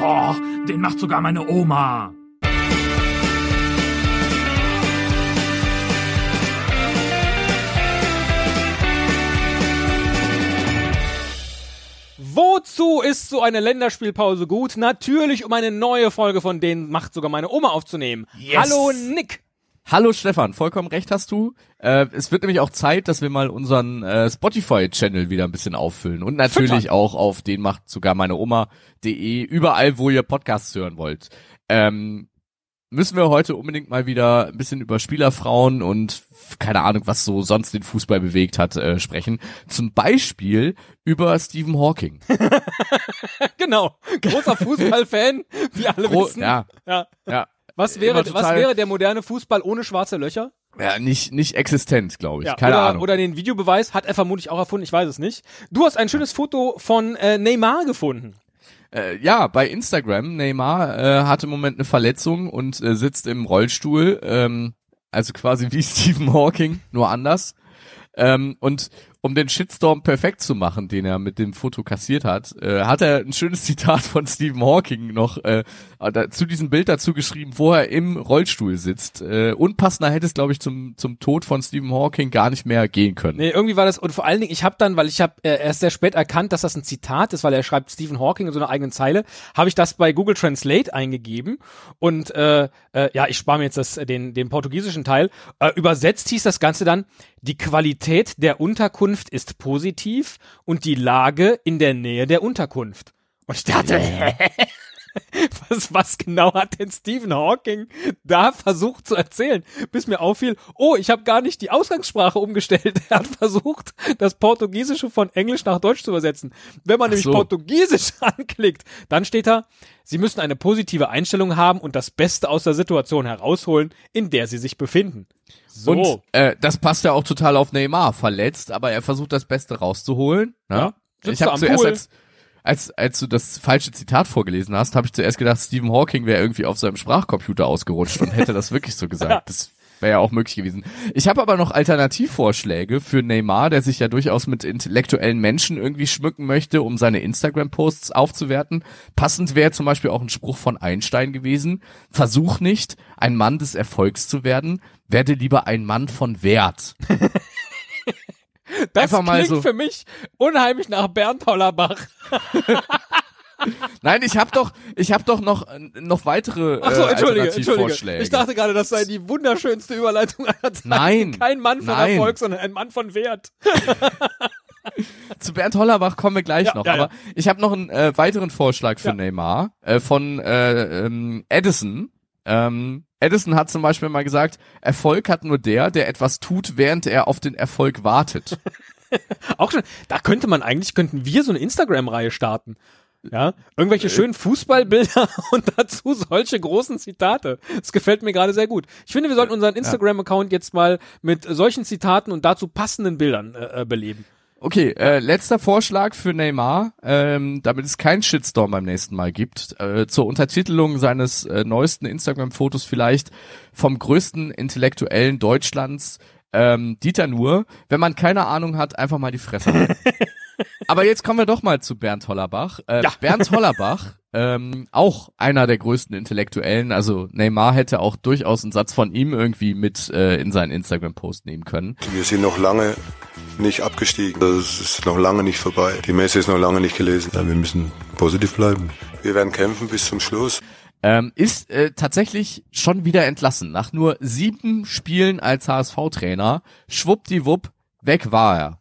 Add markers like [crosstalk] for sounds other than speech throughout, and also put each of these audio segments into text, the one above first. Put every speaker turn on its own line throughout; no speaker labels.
Oh, den macht sogar meine Oma.
Wozu ist so eine Länderspielpause gut? Natürlich, um eine neue Folge von denen macht sogar meine Oma aufzunehmen.
Yes.
Hallo Nick.
Hallo Stefan, vollkommen recht hast du. Äh, es wird nämlich auch Zeit, dass wir mal unseren äh, Spotify-Channel wieder ein bisschen auffüllen und natürlich
Füttern.
auch auf den macht sogar meine Oma.de, überall, wo ihr Podcasts hören wollt. Ähm, müssen wir heute unbedingt mal wieder ein bisschen über Spielerfrauen und keine Ahnung, was so sonst den Fußball bewegt hat, äh, sprechen. Zum Beispiel über Stephen Hawking. [laughs]
Genau. Großer Fußballfan, wie alle
Gro
wissen.
ja,
Ja.
ja.
Was wäre, was wäre der moderne Fußball ohne schwarze Löcher?
Ja, nicht, nicht existent, glaube ich.
Ja,
keine
oder,
Ahnung.
Oder den Videobeweis hat er vermutlich auch erfunden, ich weiß es nicht. Du hast ein schönes Foto von äh, Neymar gefunden.
Äh, ja, bei Instagram, Neymar äh, hat im Moment eine Verletzung und äh, sitzt im Rollstuhl, ähm, also quasi wie [laughs] Stephen Hawking, nur anders. Ähm, und um den Shitstorm perfekt zu machen, den er mit dem Foto kassiert hat, äh, hat er ein schönes [laughs] Zitat von Stephen Hawking noch äh, da, zu diesem Bild dazu geschrieben, wo er im Rollstuhl sitzt. Äh, unpassender hätte es, glaube ich, zum, zum Tod von Stephen Hawking gar nicht mehr gehen können.
Nee, irgendwie war das, und vor allen Dingen, ich habe dann, weil ich habe äh, erst sehr spät erkannt, dass das ein Zitat ist, weil er schreibt Stephen Hawking in so einer eigenen Zeile, habe ich das bei Google Translate eingegeben und äh, äh, ja, ich spare mir jetzt das, den, den portugiesischen Teil. Äh, übersetzt hieß das Ganze dann, die Qualität der Unterkunft ist positiv und die Lage in der Nähe der Unterkunft. Und ich dachte, hä? [laughs] [laughs] Was, was genau hat denn Stephen Hawking da versucht zu erzählen? Bis mir auffiel, oh, ich habe gar nicht die Ausgangssprache umgestellt. [laughs] Er hat versucht, das Portugiesische von Englisch nach Deutsch zu übersetzen. Wenn man
Ach
nämlich
so.
Portugiesisch [laughs] anklickt, dann steht da, Sie müssen eine positive Einstellung haben und das Beste aus der Situation herausholen, in der Sie sich befinden. So.
Und äh, das passt ja auch total auf Neymar, verletzt, aber er versucht das Beste rauszuholen. Ne?
Ja,
ich habe zuerst
Pool.
als, als als du das falsche Zitat vorgelesen hast, habe ich zuerst gedacht, Stephen Hawking wäre irgendwie auf seinem Sprachcomputer ausgerutscht und hätte das wirklich so gesagt. [laughs] Das wäre ja auch möglich gewesen. Ich habe aber noch Alternativvorschläge für Neymar, der sich ja durchaus mit intellektuellen Menschen irgendwie schmücken möchte, um seine Instagram-Posts aufzuwerten. Passend wäre zum Beispiel auch ein Spruch von Einstein gewesen. Versuch nicht, ein Mann des Erfolgs zu werden, werde lieber ein Mann von Wert. [laughs]
das
einfach mal
klingt
so-
für mich unheimlich nach Bernd Hollerbach. [laughs]
Nein, ich habe doch, ich habe doch noch noch weitere
Ach so,
äh,
entschuldige.
Alternativvorschläge.
Ich dachte gerade, das sei die wunderschönste Überleitung aller Zeiten.
Nein,
Kein Mann von
nein.
Erfolg, sondern ein Mann von Wert. [laughs]
Zu Bernd Hollerbach kommen wir gleich
Ja,
noch.
ja,
aber ich habe noch einen äh, weiteren Vorschlag für
Ja.
Neymar äh, von äh, ähm, Edison. Ähm, Edison hat zum Beispiel mal gesagt, Erfolg hat nur der, der etwas tut, während er auf den Erfolg wartet. [laughs]
Auch schon, da könnte man eigentlich, könnten wir so eine Instagram-Reihe starten. Ja,
Äh,
irgendwelche schönen Fußballbilder [laughs] und dazu solche großen Zitate. Das gefällt mir gerade sehr gut. Ich finde, wir sollten unseren Instagram-Account jetzt mal mit solchen Zitaten und dazu passenden Bildern äh, äh, beleben.
Okay, äh, letzter Vorschlag für Neymar, ähm, damit es keinen Shitstorm beim nächsten Mal gibt, äh, zur Untertitelung seines äh, neuesten Instagram-Fotos vielleicht vom größten Intellektuellen Deutschlands, ähm, Dieter Nuhr. Wenn man keine Ahnung hat, einfach mal die Fresse halten. [laughs] Aber jetzt kommen wir doch mal zu Bernd Hollerbach. Äh,
Ja.
Bernd Hollerbach, ähm, auch einer der größten Intellektuellen, also Neymar hätte auch durchaus einen Satz von ihm irgendwie mit äh, in seinen Instagram-Post nehmen können.
Wir sind noch lange nicht abgestiegen. Das ist noch lange nicht vorbei. Die Messe ist noch lange nicht gelesen. Ja, wir müssen positiv bleiben. Wir werden kämpfen bis zum Schluss.
ähm, ist äh, tatsächlich schon wieder entlassen. Nach nur sieben Spielen als HSV-Trainer, schwuppdiwupp, weg war er.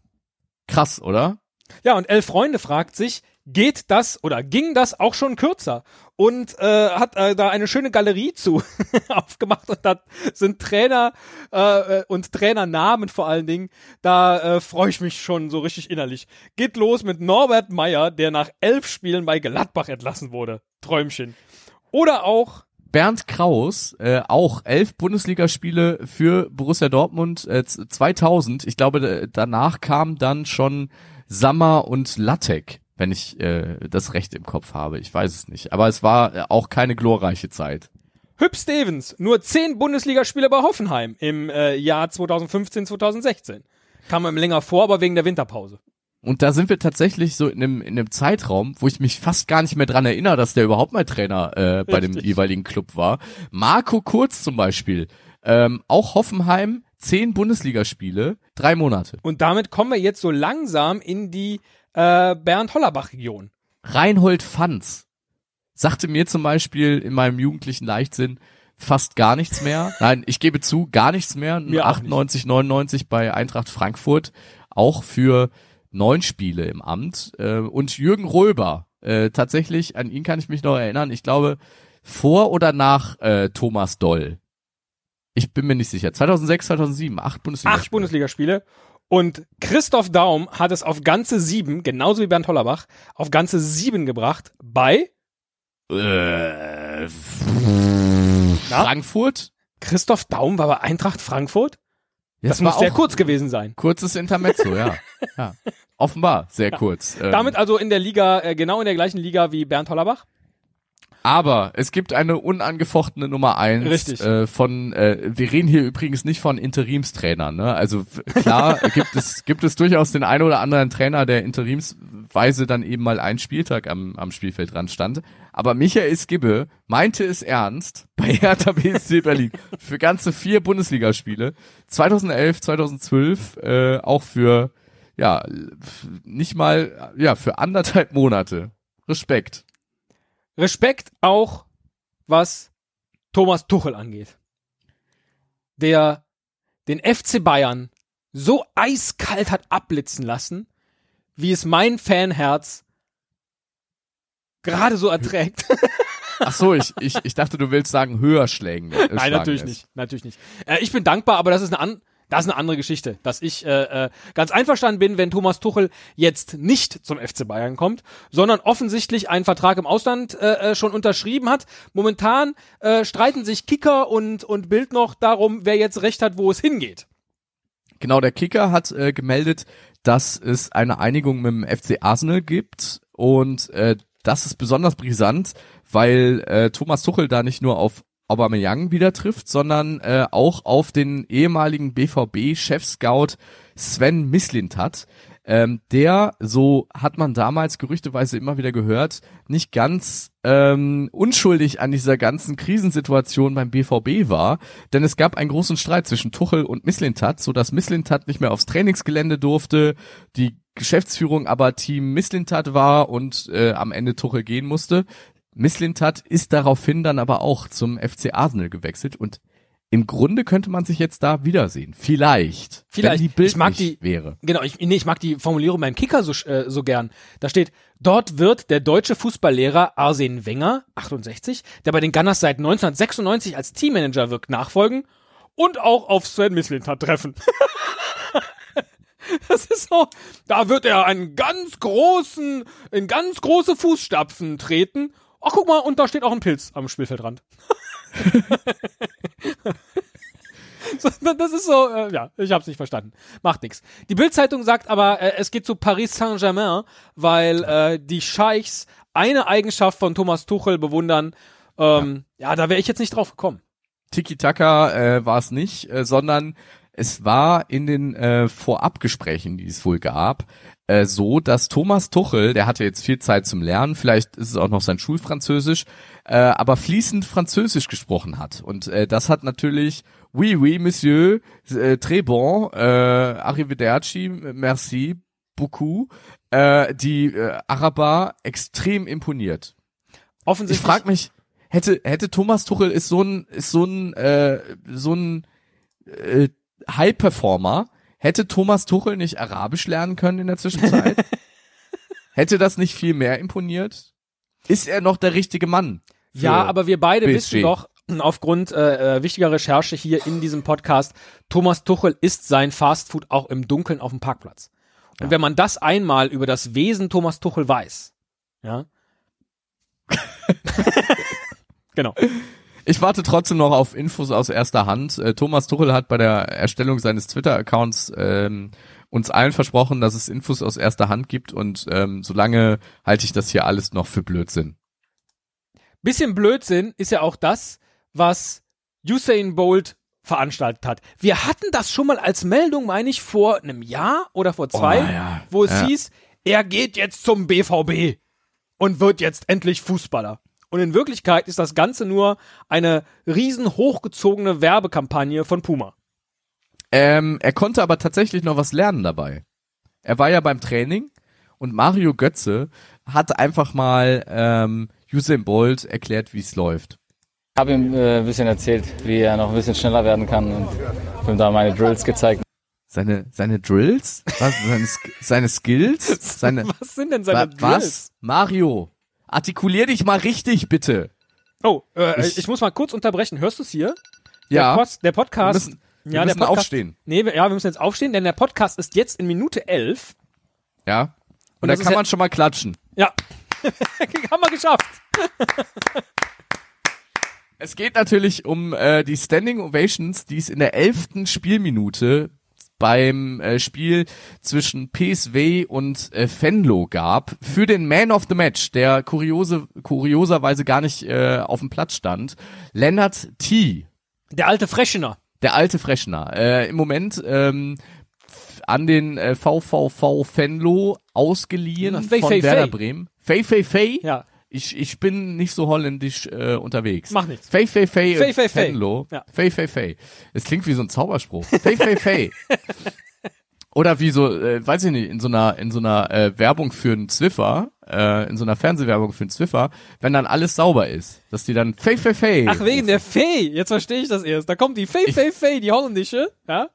Krass, oder?
Ja, und Elf Freunde fragt sich, geht das oder ging das auch schon kürzer? Und äh, hat äh, da eine schöne Galerie zu [laughs] aufgemacht und da sind Trainer äh, äh, und Trainernamen vor allen Dingen. Da äh, freue ich mich schon so richtig innerlich. Geht los mit Norbert Meyer, der nach elf Spielen bei Gladbach entlassen wurde. Träumchen. Oder auch
Bernd Kraus, äh, auch elf Bundesligaspiele für Borussia Dortmund, äh, z- 2000. Ich glaube, danach kam dann schon Sammer und Lattek, wenn ich äh, das recht im Kopf habe. Ich weiß es nicht. Aber es war äh, auch keine glorreiche Zeit.
Hüb Stevens, nur zehn Bundesligaspiele bei Hoffenheim im äh, Jahr 2015, 2016. Kam ihm länger vor, aber wegen der Winterpause.
Und da sind wir tatsächlich so in einem, in einem Zeitraum, wo ich mich fast gar nicht mehr dran erinnere, dass der überhaupt mal Trainer äh, bei dem jeweiligen Club war. Marco Kurz zum Beispiel, ähm, auch Hoffenheim, zehn Bundesligaspiele, drei Monate.
Und damit kommen wir jetzt so langsam in die äh, Bernd-Hollerbach-Region.
Reinhold Fanz sagte mir zum Beispiel in meinem jugendlichen Leichtsinn fast gar nichts mehr. [laughs] Nein, ich gebe zu, gar nichts mehr.
Mir auch
98, 99 bei Eintracht Frankfurt, auch für neun Spiele im Amt. Äh, und Jürgen Röber, äh, tatsächlich, an ihn kann ich mich noch erinnern, ich glaube, vor oder nach äh, Thomas Doll. Ich bin mir nicht sicher. 2006, 2007, acht Bundesliga.
Acht Bundesligaspiele. Und Christoph Daum hat es auf ganze sieben, genauso wie Bernd Hollerbach, auf ganze sieben gebracht bei
Äh? Frankfurt?
Christoph Daum war bei Eintracht Frankfurt.
Ja,
Das
war
muss sehr kurz gewesen sein.
Kurzes Intermezzo, ja. [laughs] ja. Offenbar, sehr kurz. Ähm,
Damit also in der Liga, äh, genau in der gleichen Liga wie Bernd Hollerbach.
Aber es gibt eine unangefochtene Nummer eins
Richtig.
Äh, von, äh, wir reden hier übrigens nicht von Interimstrainern, ne? Also klar [laughs] gibt es, gibt es durchaus den einen oder anderen Trainer, der interimsweise dann eben mal einen Spieltag am, am Spielfeldrand stand. Aber Michael Skibbe meinte es ernst [laughs] bei Hertha BSC Berlin für ganze vier Bundesligaspiele. 2011, 2012, äh, auch für, ja, nicht mal, ja, für anderthalb Monate. Respekt.
Respekt auch, was Thomas Tuchel angeht. Der den FC Bayern so eiskalt hat abblitzen lassen, wie es mein Fanherz gerade so erträgt.
Ach so, ich, ich, ich dachte, du willst sagen höher schlägen. Äh, [laughs]
Nein, natürlich
lässt.
nicht, natürlich nicht. Äh, ich bin dankbar, aber das ist eine an das ist eine andere Geschichte, dass ich äh, äh, ganz einverstanden bin, wenn Thomas Tuchel jetzt nicht zum FC Bayern kommt, sondern offensichtlich einen Vertrag im Ausland äh, äh, schon unterschrieben hat. Momentan äh, streiten sich Kicker und und Bild noch darum, wer jetzt recht hat, wo es hingeht.
Genau, der Kicker hat äh, gemeldet, dass es eine Einigung mit dem FC Arsenal gibt und äh, das ist besonders brisant, weil äh, Thomas Tuchel da nicht nur auf Aubameyang wieder trifft, sondern äh, auch auf den ehemaligen BVB-Chef-Scout Sven Mislintat, ähm, der, so hat man damals gerüchteweise immer wieder gehört, nicht ganz ähm, unschuldig an dieser ganzen Krisensituation beim BVB war, denn es gab einen großen Streit zwischen Tuchel und Mislintat, so dass Mislintat nicht mehr aufs Trainingsgelände durfte, die Geschäftsführung aber Team Mislintat war und äh, am Ende Tuchel gehen musste. Misslintat ist daraufhin dann aber auch zum FC Arsenal gewechselt und im Grunde könnte man sich jetzt da wiedersehen. Vielleicht.
Vielleicht.
Wenn die Bild
Ich mag die-
wäre.
Genau, ich, nee, ich mag die Formulierung beim Kicker so, äh, so gern. Da steht, dort wird der deutsche Fußballlehrer Arsene Wenger, 68, der bei den Gunners seit 1996 als Teammanager wirkt, nachfolgen und auch auf Sven Mislintat treffen. [laughs] Das ist so, da wird er einen ganz großen, in ganz große Fußstapfen treten. Ach, guck mal, und da steht auch ein Pilz am Spielfeldrand. [laughs] So, das ist so, äh, ja, ich hab's nicht verstanden. Macht nix. Die Bildzeitung sagt aber, äh, es geht zu Paris Saint-Germain, weil äh, die Scheichs eine Eigenschaft von Thomas Tuchel bewundern. Ähm, ja. da wäre ich jetzt nicht drauf gekommen.
Tiki-Taka äh, war es nicht, äh, sondern es war in den äh, Vorabgesprächen, die es wohl gab, äh, so, dass Thomas Tuchel, der hatte jetzt viel Zeit zum Lernen, vielleicht ist es auch noch sein Schulfranzösisch, äh, aber fließend Französisch gesprochen hat. Und äh, das hat natürlich, oui, oui, monsieur, äh, très bon, äh, arrivederci, merci, beaucoup, äh, die äh, Araber extrem imponiert. Ich
Offensichtlich.
frag mich, hätte hätte Thomas Tuchel ist so ein ist so ein äh, so ein äh, High Performer, hätte Thomas Tuchel nicht Arabisch lernen können in der Zwischenzeit? [laughs] hätte das nicht viel mehr imponiert? Ist er noch der richtige Mann?
Ja, aber wir beide
PSG.
wissen doch, aufgrund äh, äh, wichtiger Recherche hier in diesem Podcast, Thomas Tuchel isst sein Fastfood auch im Dunkeln auf dem Parkplatz. Und
Ja.
wenn man das einmal über das Wesen Thomas Tuchel weiß, ja. [laughs] genau.
Ich warte trotzdem noch auf Infos aus erster Hand. Äh, Thomas Tuchel hat bei der Erstellung seines Twitter-Accounts ähm, uns allen versprochen, dass es Infos aus erster Hand gibt und ähm, solange halte ich das hier alles noch für Blödsinn.
Bisschen Blödsinn ist ja auch das, was Usain Bolt veranstaltet hat. Wir hatten das schon mal als Meldung, meine ich, vor einem Jahr oder vor zwei,
Oh, ja.
wo es
Ja.
hieß, er geht jetzt zum BVB und wird jetzt endlich Fußballer. Und in Wirklichkeit ist das Ganze nur eine riesen hochgezogene Werbekampagne von Puma.
Ähm, er konnte aber tatsächlich noch was lernen dabei. Er war ja beim Training und Mario Götze hat einfach mal ähm, Usain Bolt erklärt, wie es läuft.
Ich habe ihm äh, ein bisschen erzählt, wie er noch ein bisschen schneller werden kann und habe ihm da meine Drills gezeigt.
Seine seine Drills, was, seine, Sk- seine Skills, [laughs] seine
Was sind denn
wa,
seine Drills?
was? Mario, artikulier dich mal richtig bitte.
Oh, äh,
Ich-
ich, muss mal kurz unterbrechen. Hörst du es hier?
Ja,
Der, Post, der
wir
Podcast.
müssen, wir
ja,
müssen
der Podcast,
aufstehen.
Nee, wir, ja, wir müssen jetzt aufstehen, denn der Podcast ist jetzt in Minute 11.
Ja.
Und
Und da kann man schon mal klatschen.
Ja. [laughs] Haben wir geschafft.
Es geht natürlich um äh, die Standing Ovations, die es in der elften Spielminute beim äh, Spiel zwischen PSV und äh, Venlo gab für den Man of the Match, der kuriose, kurioserweise gar nicht äh, auf dem Platz stand. Lennart T.,
Der alte Freschener.
der alte Freshner, äh, im Moment ähm, an den äh, VVV Venlo ausgeliehen
Fei,
von
Fei,
Werder
Fei.
Bremen. Fei Fei Fei?
Ja.
Ich, ich bin nicht so holländisch äh, unterwegs.
Mach nichts.
Fei Fei, Fei,
Fei, Fei.
Venlo.
Ja.
Fei Fei Fei. Es klingt wie so ein Zauberspruch. Fei Fei Fei. [laughs] Oder wie so, äh, weiß ich nicht, in so einer in so einer äh, Werbung für einen Zwiffer, äh, in so einer Fernsehwerbung für einen Zwiffer, wenn dann alles sauber ist, dass die dann Fei Fei Fei.
Ach, wegen der Fee. Jetzt verstehe ich das erst. Da kommt die Fee, Fee, Fee, die holländische. Ja.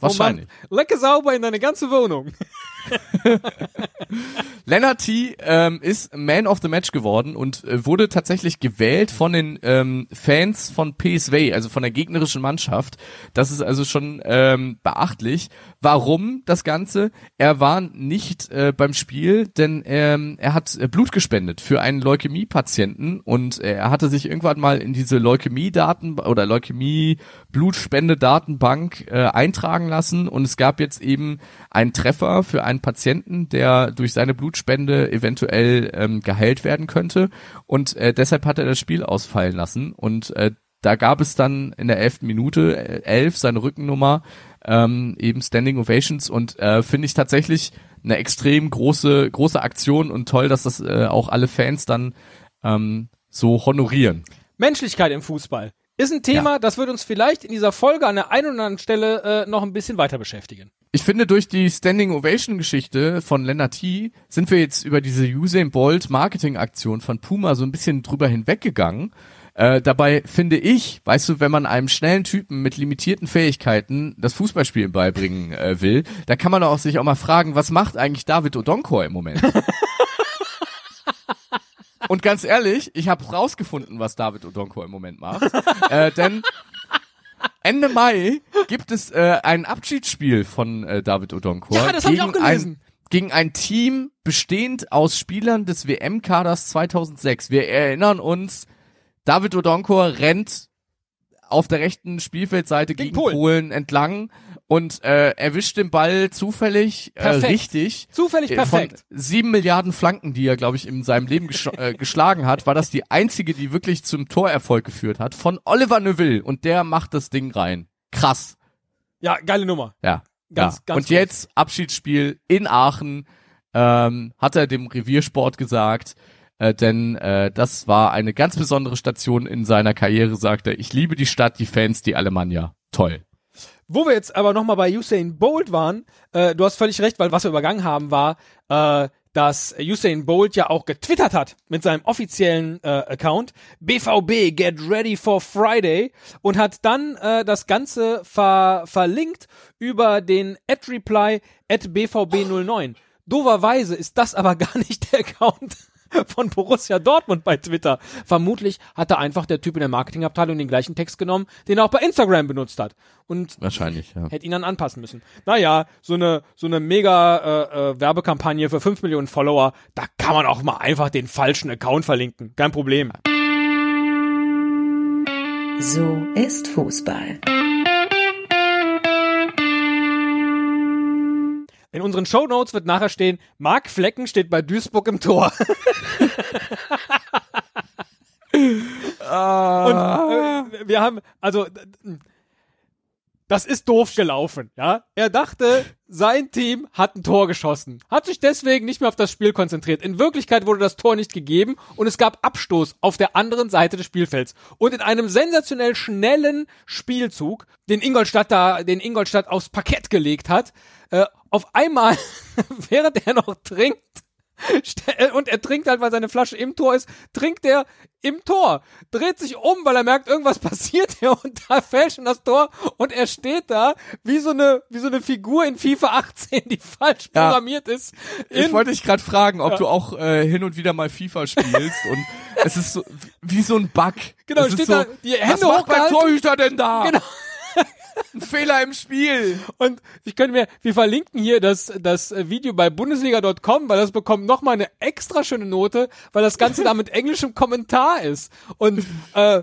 Wahrscheinlich.
Lecker sauber in deine ganze Wohnung. [laughs]
Lennart T. Ähm, ist Man of the Match geworden und äh, wurde tatsächlich gewählt von den ähm, Fans von PSV, also von der gegnerischen Mannschaft. Das ist also schon ähm, beachtlich. Warum das Ganze? Er war nicht äh, beim Spiel, denn ähm, er hat äh, Blut gespendet für einen Leukämie-Patienten und äh, er hatte sich irgendwann mal in diese Leukämie-Daten oder Leukämie-Blutspende-Datenbank äh, eintragen lassen und es gab jetzt eben einen Treffer für einen Patienten, der durch seine Blutspende eventuell ähm, geheilt werden könnte und äh, deshalb hat er das Spiel ausfallen lassen und äh, da gab es dann in der elften Minute äh, elf seine Rückennummer ähm, eben Standing Ovations und äh, finde ich tatsächlich eine extrem große große Aktion und toll, dass das äh, auch alle Fans dann ähm, so honorieren.
Menschlichkeit im Fußball. Ist ein Thema, das wird uns vielleicht in dieser Folge an der einen oder anderen Stelle äh, noch ein bisschen weiter beschäftigen.
Ich finde, durch die Standing Ovation Geschichte von Lennart T. sind wir jetzt über diese Usain Bolt Marketing Aktion von Puma so ein bisschen drüber hinweggegangen. Äh, dabei finde ich, weißt du, wenn man einem schnellen Typen mit limitierten Fähigkeiten das Fußballspielen beibringen äh, will, da kann man auch sich auch mal fragen, was macht eigentlich David Odonkor im Moment? [laughs] Und ganz ehrlich, ich habe rausgefunden, was David Odonkor im Moment macht. äh, denn Ende Mai gibt es äh, ein Abschiedsspiel von äh, David Odonkor.
Ja, das hab ich auch
gegen
gelesen.
Ein, gegen ein Team bestehend aus Spielern des WM-Kaders 2006. Wir erinnern uns, David Odonkor rennt auf der rechten Spielfeldseite
Gegen
gegen,
Polen.
Polen. entlang und äh, erwischt den Ball zufällig äh,
Perfekt.
richtig.
Zufällig
Äh,
perfekt.
Von sieben Milliarden Flanken, die er, glaube ich, in seinem Leben gesch äh, geschlagen hat, war das die einzige, die wirklich zum Torerfolg geführt hat, von Oliver Neuville. Und der macht das Ding rein. Krass.
Ja, geile Nummer.
Ja.
Ganz,
ja.
ganz
Und jetzt Abschiedsspiel in Aachen, ähm, hat er dem Reviersport gesagt, äh, denn äh, das war eine ganz besondere Station in seiner Karriere, sagt er. Ich liebe die Stadt, die Fans, die Alemannia. Toll.
Wo wir jetzt aber nochmal bei Usain Bolt waren, äh, du hast völlig recht, weil was wir übergangen haben war, äh, dass Usain Bolt ja auch getwittert hat mit seinem offiziellen äh, Account BVB get ready for Friday und hat dann äh, das Ganze ver verlinkt über den @reply @bvb09. Doverweise ist das aber [laughs] gar nicht der Account [laughs] von Borussia Dortmund bei Twitter. Vermutlich hat da einfach der Typ in der Marketingabteilung den gleichen Text genommen, den er auch bei Instagram benutzt hat. Und
Wahrscheinlich, ja.
hätte ihn dann anpassen müssen. Naja, so eine so eine mega äh, äh, Werbekampagne für 5 Millionen Follower, da kann man auch mal einfach den falschen Account verlinken. Kein Problem.
So ist Fußball.
In unseren Shownotes wird nachher stehen, Marc Flecken steht bei Duisburg im Tor. [laughs] Und äh, wir haben, also, das ist doof gelaufen, ja. Er dachte, sein Team hat ein Tor geschossen, hat sich deswegen nicht mehr auf das Spiel konzentriert. In Wirklichkeit wurde das Tor nicht gegeben und es gab Abstoß auf der anderen Seite des Spielfelds. Und in einem sensationell schnellen Spielzug, den Ingolstadt da, den Ingolstadt aufs Parkett gelegt hat, äh, auf einmal, [laughs] während er noch trinkt, Und er trinkt halt, weil seine Flasche im Tor ist, trinkt er im Tor, dreht sich um, weil er merkt, irgendwas [laughs] passiert hier und da fällt schon das Tor und er steht da wie so eine, wie so eine Figur in FIFA 18, die falsch
Ja.
programmiert ist.
Ich wollte dich gerade fragen, ob du auch äh, hin und wieder mal FIFA spielst und es ist so wie so ein Bug.
Genau,
es ist
steht
so,
da, die Hände
was macht mein. Torhüter denn da?
Genau.
Ein Fehler im Spiel.
und ich könnte mir, wir verlinken hier das, das Video bei Bundesliga.com, weil das bekommt nochmal eine extra schöne Note, weil das Ganze da mit englischem Kommentar ist. Und äh,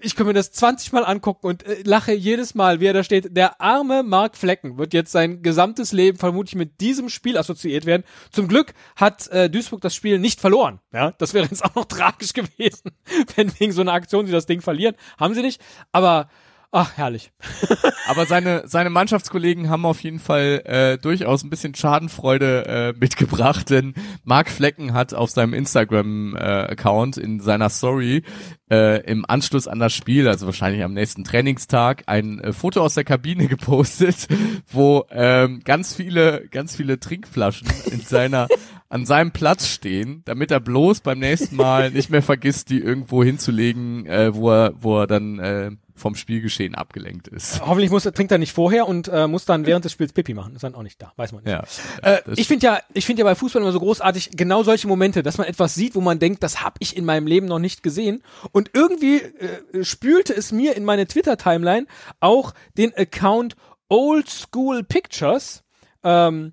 ich kann mir das 20 Mal angucken und äh, lache jedes Mal, wie er da steht. Der arme Mark Flecken wird jetzt sein gesamtes Leben vermutlich mit diesem Spiel assoziiert werden. Zum Glück hat äh, Duisburg das Spiel nicht verloren. Ja, das wäre jetzt auch noch [laughs] tragisch gewesen, wenn wegen so einer Aktion sie das Ding verlieren. Haben sie nicht. Aber ach herrlich. [laughs]
Aber seine, seine Mannschaftskollegen haben auf jeden Fall äh, durchaus ein bisschen Schadenfreude äh, mitgebracht, denn Mark Flecken hat auf seinem Instagram-Account in seiner Story äh, im Anschluss an das Spiel, also wahrscheinlich am nächsten Trainingstag, ein äh, Foto aus der Kabine [laughs] gepostet, wo ähm, ganz viele, ganz viele Trinkflaschen in seiner [laughs] an seinem Platz stehen, damit er bloß beim nächsten Mal nicht mehr vergisst, die irgendwo hinzulegen, äh, wo er, wo er dann äh, vom Spielgeschehen abgelenkt ist.
Hoffentlich muss, er- trinkt er nicht vorher und äh, muss dann während des Spiels Pipi machen. Ist dann auch nicht da. Weiß man nicht.
Ja,
Äh,
das
ich finde ja, ich finde ja bei Fußball immer so großartig genau solche Momente, dass man etwas sieht, wo man denkt, das habe ich in meinem Leben noch nicht gesehen. Und irgendwie äh, spülte es mir in meine Twitter-Timeline auch den Account Old School Pictures ähm,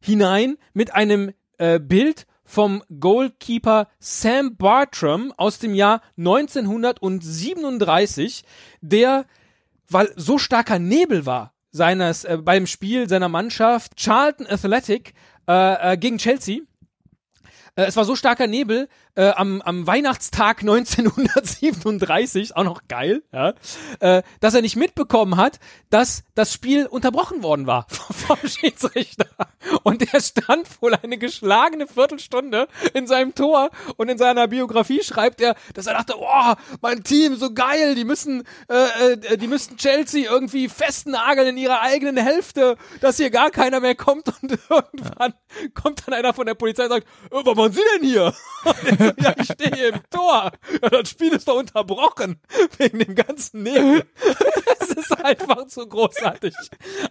hinein mit einem äh, Bild vom Goalkeeper Sam Bartram aus dem Jahr 1937, der, weil so starker Nebel war, seines äh, beim Spiel seiner Mannschaft Charlton Athletic äh, äh, gegen Chelsea. Äh, es war so starker Nebel äh, am, am Weihnachtstag [laughs] 1937, auch noch geil, ja, äh, dass er nicht mitbekommen hat, dass das Spiel unterbrochen worden war [laughs] vom Schiedsrichter. Und er stand wohl eine geschlagene Viertelstunde in seinem Tor und in seiner Biografie schreibt er, dass er dachte, oh, mein Team, so geil, die müssen, äh, äh, die müssen Chelsea irgendwie festnageln in ihrer eigenen Hälfte, dass hier gar keiner mehr kommt und [laughs] irgendwann kommt dann einer von der Polizei und sagt, äh, was machen Sie denn hier? [laughs] Ja, ich stehe im Tor. Ja, das Spiel ist doch unterbrochen wegen dem ganzen Nebel. [laughs] Das ist einfach zu großartig.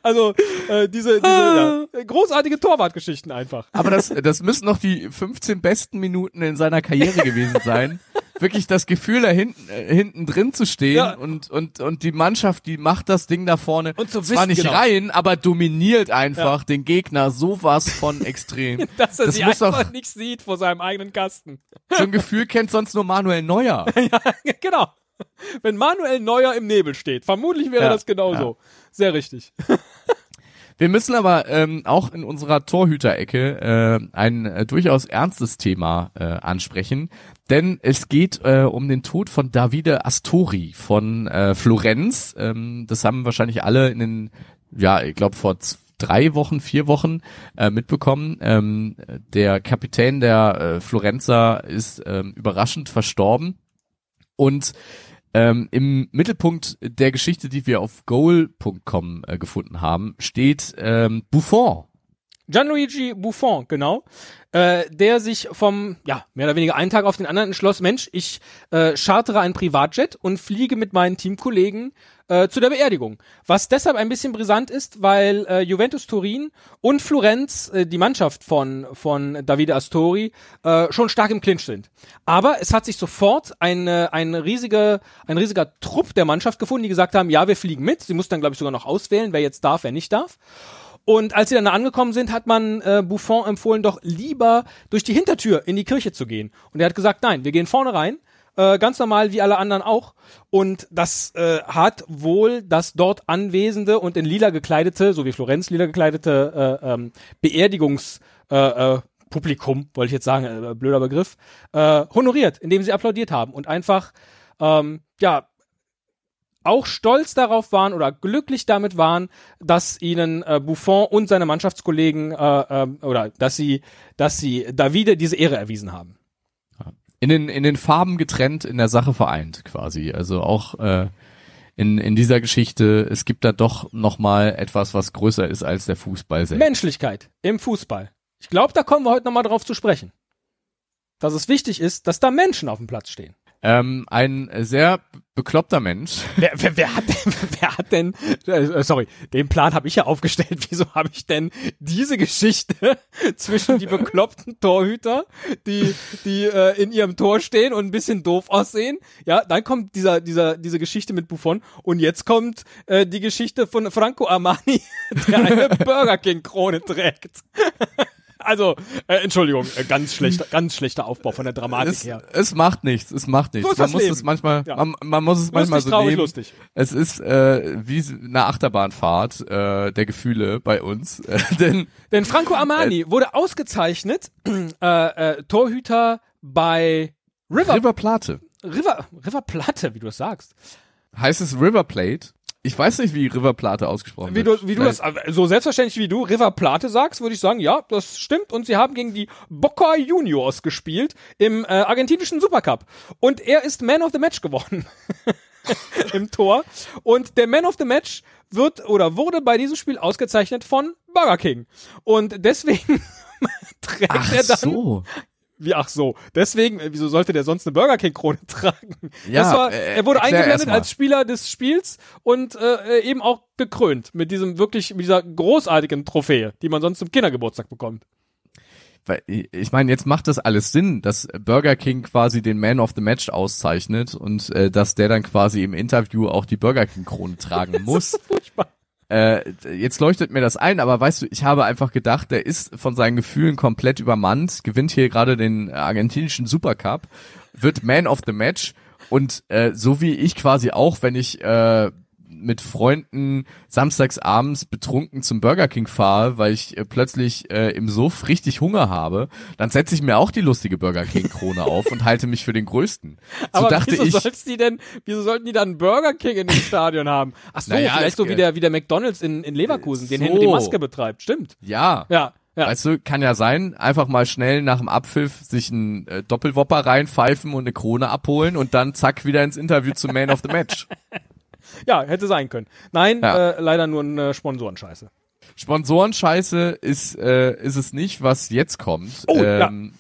Also äh, diese, diese ja, großartige Torwartgeschichten einfach.
Aber das, das müssen noch die 15 besten Minuten in seiner Karriere gewesen sein. Wirklich das Gefühl, da hinten, äh, hinten drin zu stehen
Ja.
und, und, und die Mannschaft, die macht das Ding da vorne.
Und zu
zwar
wissen,
nicht
genau.
rein, aber dominiert einfach den Gegner sowas von [laughs] extrem.
Dass er
das
sie einfach
doch,
nicht sieht vor seinem eigenen Kasten.
so ein Gefühl kennt sonst nur Manuel Neuer. [laughs]
genau. Wenn Manuel Neuer im Nebel steht, vermutlich wäre
Ja,
das genauso. Sehr richtig. [laughs]
Wir müssen aber ähm, auch in unserer Torhüterecke äh, ein äh, durchaus ernstes Thema äh, ansprechen, denn es geht äh, um den Tod von Davide Astori von äh, Florenz. Ähm, das haben wahrscheinlich alle in den, ja, ich glaube vor drei Wochen, vier Wochen äh, mitbekommen. Ähm, der Kapitän der äh, Florenzer ist ähm, überraschend verstorben und ähm, Im Mittelpunkt der Geschichte, die wir auf goal.com äh, gefunden haben, steht ähm, Buffon.
Gianluigi Buffon, genau, äh, der sich vom, ja, mehr oder weniger einen Tag auf den anderen entschloss, Mensch, ich äh, chartere ein Privatjet und fliege mit meinen Teamkollegen äh, zu der Beerdigung. Was deshalb ein bisschen brisant ist, weil äh, Juventus Turin und Florenz, äh, die Mannschaft von, von Davide Astori, äh, schon stark im Clinch sind. Aber es hat sich sofort eine, ein, riesige, ein riesiger Trupp der Mannschaft gefunden, die gesagt haben, ja, wir fliegen mit. Sie mussten dann, glaube ich, sogar noch auswählen, wer jetzt darf, wer nicht darf. Und als sie dann angekommen sind, hat man äh, Buffon empfohlen, doch lieber durch die Hintertür in die Kirche zu gehen. Und er hat gesagt, nein, wir gehen vorne rein, äh, ganz normal wie alle anderen auch. Und das äh, hat wohl das dort anwesende und in lila gekleidete, so wie Florenz lila gekleidete äh, ähm, Beerdigungs äh, äh, Publikum, wollte ich jetzt sagen, äh, blöder Begriff, äh, honoriert, indem sie applaudiert haben und einfach ähm, ja auch stolz darauf waren oder glücklich damit waren, dass ihnen äh, Buffon und seine Mannschaftskollegen äh, äh, oder dass sie, dass sie Davide diese Ehre erwiesen haben.
In den, in den Farben getrennt, in der Sache vereint quasi. Also auch äh, in, in dieser Geschichte, es gibt da doch nochmal etwas, was größer ist als der Fußball selbst.
Menschlichkeit im Fußball. Ich glaube, da kommen wir heute nochmal drauf zu sprechen. Dass es wichtig ist, dass da Menschen auf dem Platz stehen.
Ähm, ein sehr bekloppter Mensch.
Wer, wer, wer hat denn, [laughs] wer hat denn, äh, sorry, den Plan habe ich ja aufgestellt. [laughs] Wieso habe ich denn diese Geschichte [laughs] zwischen die bekloppten Torhüter, die, die äh, in ihrem Tor stehen und ein bisschen doof aussehen? Ja, dann kommt dieser, dieser, diese Geschichte mit Buffon und jetzt kommt äh, die Geschichte von Franco Armani, der eine Burger King Krone trägt. Also, äh, Entschuldigung, äh, ganz schlechter, ganz schlechter Aufbau von der Dramatik
Es,
her.
es macht nichts, es macht nichts.
So
man muss
Leben.
es manchmal,
Ja.
man, man muss es manchmal
Lustig,
so
traurig,
nehmen.
lustig.
Es ist äh, wie eine Achterbahnfahrt äh, der Gefühle bei uns, äh, [laughs] denn
Denn Franco Armani wurde ausgezeichnet, äh, äh, Torhüter bei River, River,
River Plate
River, Platte, wie du es sagst.
heißt es River Plate. Ich weiß nicht, wie River Plate ausgesprochen
Wie du,
wird.
wie du das, so selbstverständlich wie du River Plate sagst, würde ich sagen, ja, das stimmt. Und sie haben gegen die Boca Juniors gespielt im äh, argentinischen Supercup. Und er ist Man of the Match geworden. [laughs] Im Tor. Und der Man of the Match wird oder wurde bei diesem Spiel ausgezeichnet von Burger King. Und deswegen [laughs] trägt
Ach
er dann
so.
Wie, ach so. Deswegen, äh, wieso sollte der sonst eine Burger King Krone [laughs] tragen?
Ja,
das war,
äh,
er wurde
erklär
eingeblendet als Spieler des Spiels und äh, eben auch gekrönt mit diesem wirklich, mit dieser großartigen Trophäe, die man sonst zum Kindergeburtstag bekommt.
Weil, ich meine, jetzt macht das alles Sinn, dass Burger King quasi den Man of the Match auszeichnet und äh, dass der dann quasi im Interview auch die Burger King Krone tragen [laughs] muss.
Furchtbar.
Äh, jetzt leuchtet mir das ein, aber weißt du, ich habe einfach gedacht, der ist von seinen Gefühlen komplett übermannt, gewinnt hier gerade den argentinischen Supercup, wird Man of the Match und äh, so wie ich quasi auch, wenn ich äh, mit Freunden samstags abends betrunken zum Burger King fahre, weil ich äh, plötzlich äh, im Suff richtig Hunger habe, dann setze ich mir auch die lustige Burger King Krone auf und halte mich für den größten. So
Aber
dachte
wieso
ich,
soll's die denn, wieso sollten die dann einen Burger King in dem Stadion haben? Ach so,
Naja,
vielleicht so wie der, wie der McDonalds in, in Leverkusen, den
So.
Henry Maske betreibt. Stimmt.
ja,
Ja, ja.
Weißt du, kann ja sein, einfach mal schnell nach dem Abpfiff sich einen äh, Doppelwopper reinpfeifen und eine Krone abholen und dann zack wieder ins Interview zum Man of the Match. [laughs]
Ja, hätte sein können. Nein,
Ja.
äh, leider nur eine Sponsorenscheiße.
Sponsorenscheiße ist, äh, ist es nicht, was jetzt kommt.
Oh,
ähm,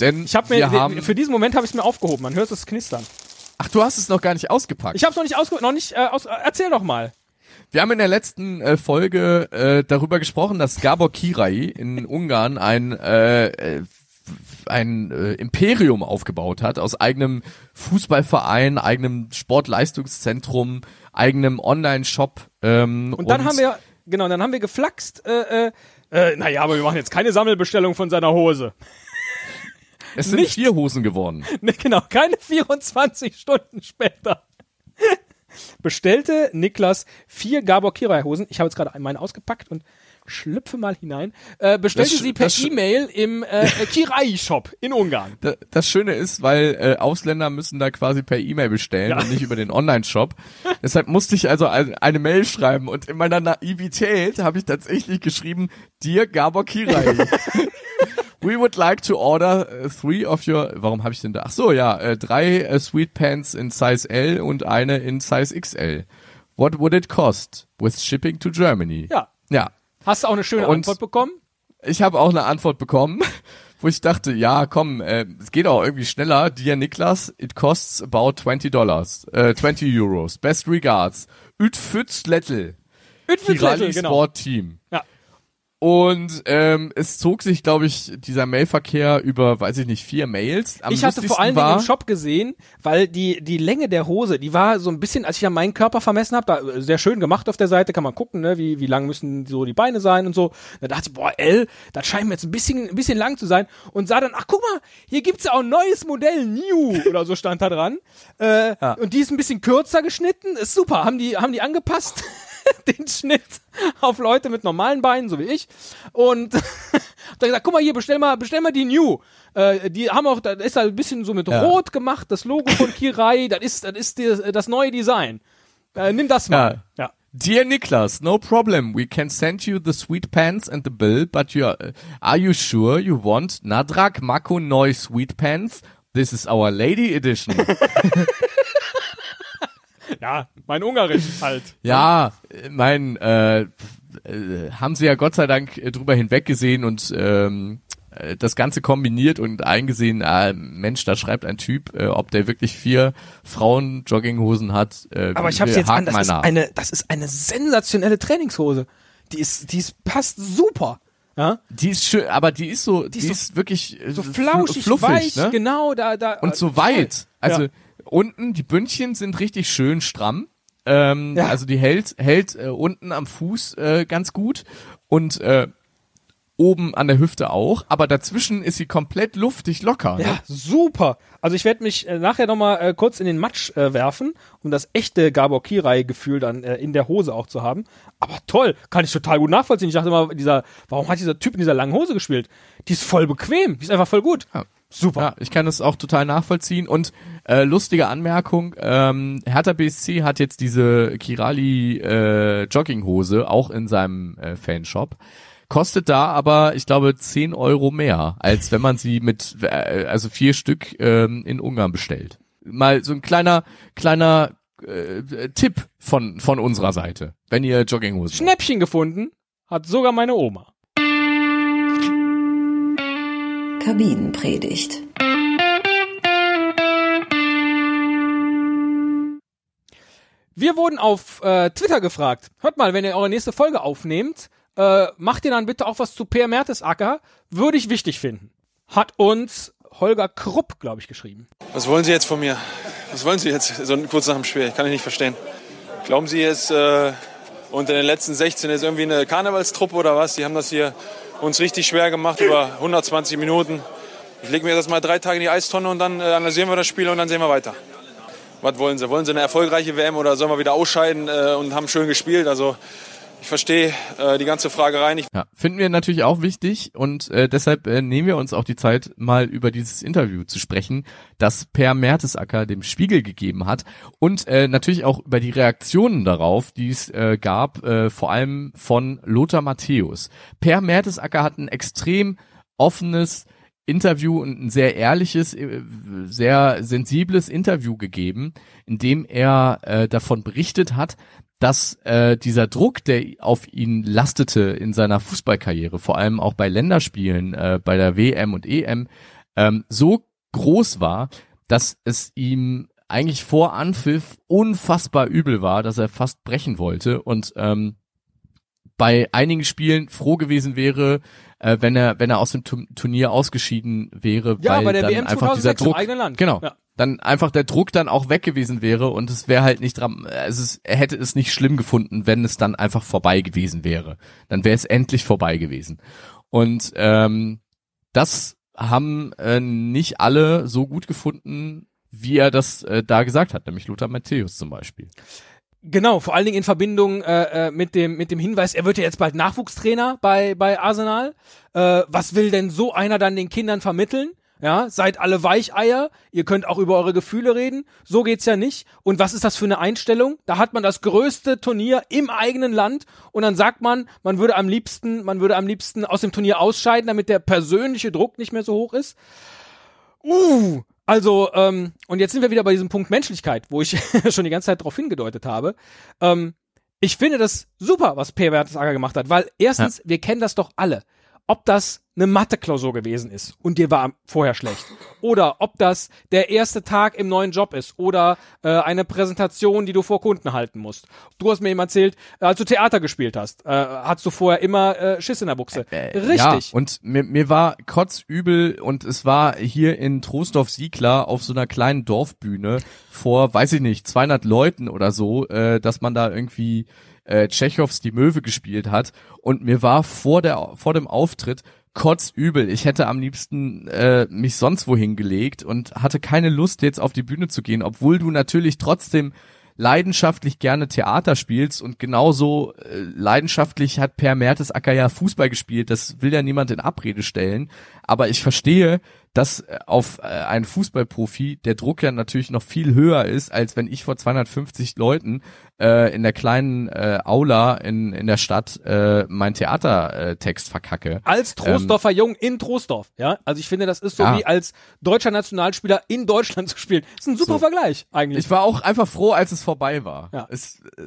Denn
Ich habe mir
wir haben,
für diesen Moment habe ich es mir aufgehoben. Man hört es knistern.
ach, du hast es noch gar nicht ausgepackt.
Ich habe es noch nicht ausge noch nicht äh, aus, äh, erzähl doch mal.
Wir haben in der letzten äh, Folge äh, darüber gesprochen, dass Gabor Kirai in Ungarn ein äh, äh, ein äh, Imperium aufgebaut hat aus eigenem Fußballverein, eigenem Sportleistungszentrum, eigenem Online-Shop. Ähm,
Und dann haben wir genau, dann haben wir geflaxt. Äh, äh, äh, naja, aber wir machen jetzt keine Sammelbestellung von seiner Hose. [laughs]
es sind
nicht-
vier Hosen geworden. [laughs]
Ne, genau, keine 24 Stunden später. Bestellte Niklas vier Gabor Kirai Hosen. Ich habe jetzt gerade meine ausgepackt und schlüpfe mal hinein. Äh, bestellte
Das
sie per
das
E-Mail im äh, Kirai Shop in Ungarn.
Da- Das Schöne ist, weil äh, Ausländer müssen da quasi per E-Mail bestellen
Ja.
und nicht über den Online-Shop. Deshalb musste ich also ein, eine Mail schreiben und in meiner Naivität habe ich tatsächlich geschrieben, Dear Gabor Kirai. [laughs] We would like to order uh, three of your, warum habe ich denn da? Ach so, ja, äh, drei äh, Sweet Pants in Size L und eine in Size XL. What would it cost with shipping to Germany?
Ja.
Ja,
Hast du auch eine schöne
Und-
Antwort bekommen?
ich habe auch eine Antwort bekommen, [laughs] wo ich dachte, ja, komm, äh, es geht auch irgendwie schneller. Dear Niklas, it costs about 20 Dollars, äh, 20 Euros. Best regards. Ütfütz Lettel,
Ütwitzettel,
Kirali
genau.
Sport Team.
Ja.
Und ähm, es zog sich, glaube ich, dieser Mailverkehr über, weiß ich nicht, vier Mails. Am
ich hatte vor allen Dingen
war,
im Shop gesehen, weil die, die Länge der Hose, die war so ein bisschen, als ich an meinen Körper vermessen habe, da äh, sehr schön gemacht auf der Seite, kann man gucken, ne, wie, wie lang müssen so die Beine sein und so. Da dachte ich, boah, L, das scheint mir jetzt ein bisschen, ein bisschen lang zu sein. Und sah dann, ach guck mal, hier gibt's ja auch ein neues Modell, New, [laughs] oder so stand da dran. Äh, Und die ist ein bisschen kürzer geschnitten, ist super, haben die, haben die angepasst. [laughs] den Schnitt auf Leute mit normalen Beinen, so wie ich. Und [laughs] dann gesagt, guck mal hier, bestell mal, bestell mal die New. Äh, die haben auch, da ist halt ein bisschen so mit Rot gemacht, das Logo von [laughs] Kirai, das ist, das ist die, das neue Design. Äh, nimm das mal. Ja. ja.
Dear Niklas, no problem. We can send you the sweet pants and the bill, but you are, are you sure you want Nadrak Mako Neu sweet pants? This is our lady edition.
Ja, mein Ungarisch halt.
Ja, mein, äh, äh, haben sie ja Gott sei Dank äh, drüber hinweggesehen und ähm, äh, das Ganze kombiniert und eingesehen, ah, Mensch, da schreibt ein Typ, äh, ob der wirklich vier Frauen Jogginghosen hat. Äh,
Aber ich habe jetzt an, das ist eine, das ist eine sensationelle Trainingshose. Die ist, die ist, passt super. Ja?
Die ist schön, aber die ist so, die, die ist, so, wirklich
äh, so flauschig, fluffig, weich, ne? genau, da, da.
Und so weit. Also ja. Unten, die Bündchen sind richtig schön stramm. Ähm, ja. Also die hält, hält äh, unten am Fuß äh, ganz gut. Und äh, oben an der Hüfte auch, aber dazwischen ist sie komplett luftig locker.
Ne? Ja, super. Also ich werde mich äh, nachher nochmal äh, kurz in den Matsch äh, werfen, um das echte Gabor Kirai-Gefühl dann äh, in der Hose auch zu haben. Aber toll, kann ich total gut nachvollziehen. Ich dachte immer, dieser, warum hat dieser Typ in dieser langen Hose gespielt? Die ist voll bequem, die ist einfach voll gut.
Ja. Super. Ja, ich kann das auch total nachvollziehen. Und äh, lustige Anmerkung, ähm, Hertha BSC hat jetzt diese Kirali äh, Jogginghose auch in seinem äh, Fanshop kostet da aber, ich glaube, 10 Euro mehr, als wenn man sie mit, äh, also vier Stück ähm, in Ungarn bestellt. Mal so ein kleiner, kleiner äh, Tipp von, von unserer Seite, wenn ihr Jogginghosen
Schnäppchen gefunden, hat sogar meine Oma.
Kabinenpredigt.
Wir wurden auf äh, Twitter gefragt. Hört mal, wenn ihr eure nächste Folge aufnehmt, äh, macht ihr dann bitte auch was zu Per Mertesacker, würde ich wichtig finden. Hat uns Holger Krupp, glaube ich, geschrieben.
Was wollen Sie jetzt von mir? Was wollen Sie jetzt [laughs] so kurz nach dem Spiel? Kann ich nicht verstehen. Glauben Sie jetzt, äh, unter den letzten 16 ist irgendwie eine Karnevalstruppe oder was? Die haben das hier uns richtig schwer gemacht über 120 Minuten. Ich lege mir das mal drei Tage in die Eistonne und dann äh, analysieren wir das Spiel und dann sehen wir weiter. Was wollen Sie? Wollen Sie eine erfolgreiche WM oder sollen wir wieder ausscheiden äh, und haben schön gespielt? Also ich verstehe äh, die ganze Fragerei nicht.
Ja, finden wir natürlich auch wichtig und äh, deshalb äh, nehmen wir uns auch die Zeit, mal über dieses Interview zu sprechen, das Per Mertesacker dem Spiegel gegeben hat und äh, natürlich auch über die Reaktionen darauf, die es äh, gab, äh, vor allem von Lothar Matthäus. Per Mertesacker hat ein extrem offenes Interview und ein sehr ehrliches, äh, sehr sensibles Interview gegeben, in dem er äh, davon berichtet hat, dass äh, dieser Druck, der auf ihn lastete in seiner Fußballkarriere, vor allem auch bei Länderspielen, äh, bei der WM und EM, ähm, so groß war, dass es ihm eigentlich vor Anpfiff unfassbar übel war, dass er fast brechen wollte und ähm, bei einigen Spielen froh gewesen wäre, äh, wenn er wenn er aus dem Turnier ausgeschieden wäre, ja, weil bei der dann WM einfach dieser Druck, genau, ja dann einfach der Druck dann auch weg gewesen wäre und es wäre halt nicht dran, also es, er hätte es nicht schlimm gefunden, wenn es dann einfach vorbei gewesen wäre. Dann wäre es endlich vorbei gewesen. Und ähm, das haben äh, nicht alle so gut gefunden, wie er das äh, da gesagt hat, nämlich Lothar Matthäus zum Beispiel.
Genau, vor allen Dingen in Verbindung äh, äh mit dem mit dem Hinweis, er wird ja jetzt bald Nachwuchstrainer bei bei Arsenal. Äh, was will denn so einer dann den Kindern vermitteln? Ja, seid alle Weicheier. Ihr könnt auch über eure Gefühle reden. So geht's ja nicht. Und was ist das für eine Einstellung? Da hat man das größte Turnier im eigenen Land und dann sagt man, man würde am liebsten, man würde am liebsten aus dem Turnier ausscheiden, damit der persönliche Druck nicht mehr so hoch ist. Uh, also, ähm, und jetzt sind wir wieder bei diesem Punkt Menschlichkeit, wo ich [laughs] schon die ganze Zeit darauf hingedeutet habe. Ähm, ich finde das super, was Per Mertesacker gemacht hat, weil erstens, ja. wir kennen das doch alle ob das eine Mathe-Klausur gewesen ist und dir war vorher schlecht. Oder ob das der erste Tag im neuen Job ist oder äh, eine Präsentation, die du vor Kunden halten musst. Du hast mir eben erzählt, äh, als du Theater gespielt hast, äh, hattest du vorher immer äh, Schiss in der Buchse. Äh, äh, Richtig. Ja,
und mir, mir war kotzübel und es war hier in Trostorf-Siegler auf so einer kleinen Dorfbühne vor, weiß ich nicht, 200 Leuten oder so, äh, dass man da irgendwie äh, Tschechows Die Möwe gespielt hat und mir war vor der vor dem Auftritt kotzübel. Ich hätte am liebsten äh, mich sonst wohin gelegt und hatte keine Lust jetzt auf die Bühne zu gehen, obwohl du natürlich trotzdem leidenschaftlich gerne Theater spielst und genauso äh, leidenschaftlich hat Per Mertesacker ja Fußball gespielt. Das will ja niemand in Abrede stellen. Aber ich verstehe, dass äh, auf äh, einen Fußballprofi der Druck ja natürlich noch viel höher ist, als wenn ich vor 250 Leuten äh, in der kleinen äh, Aula in, in der Stadt äh, mein Theatertext verkacke.
Als Troisdorfer Jung in Troisdorf, ja. Also ich finde, das ist so
Ja.
wie als deutscher Nationalspieler in Deutschland [laughs] zu spielen. ist ein super
So.
Vergleich eigentlich.
Ich war auch einfach froh, als es vorbei war.
Ja.
Es, äh,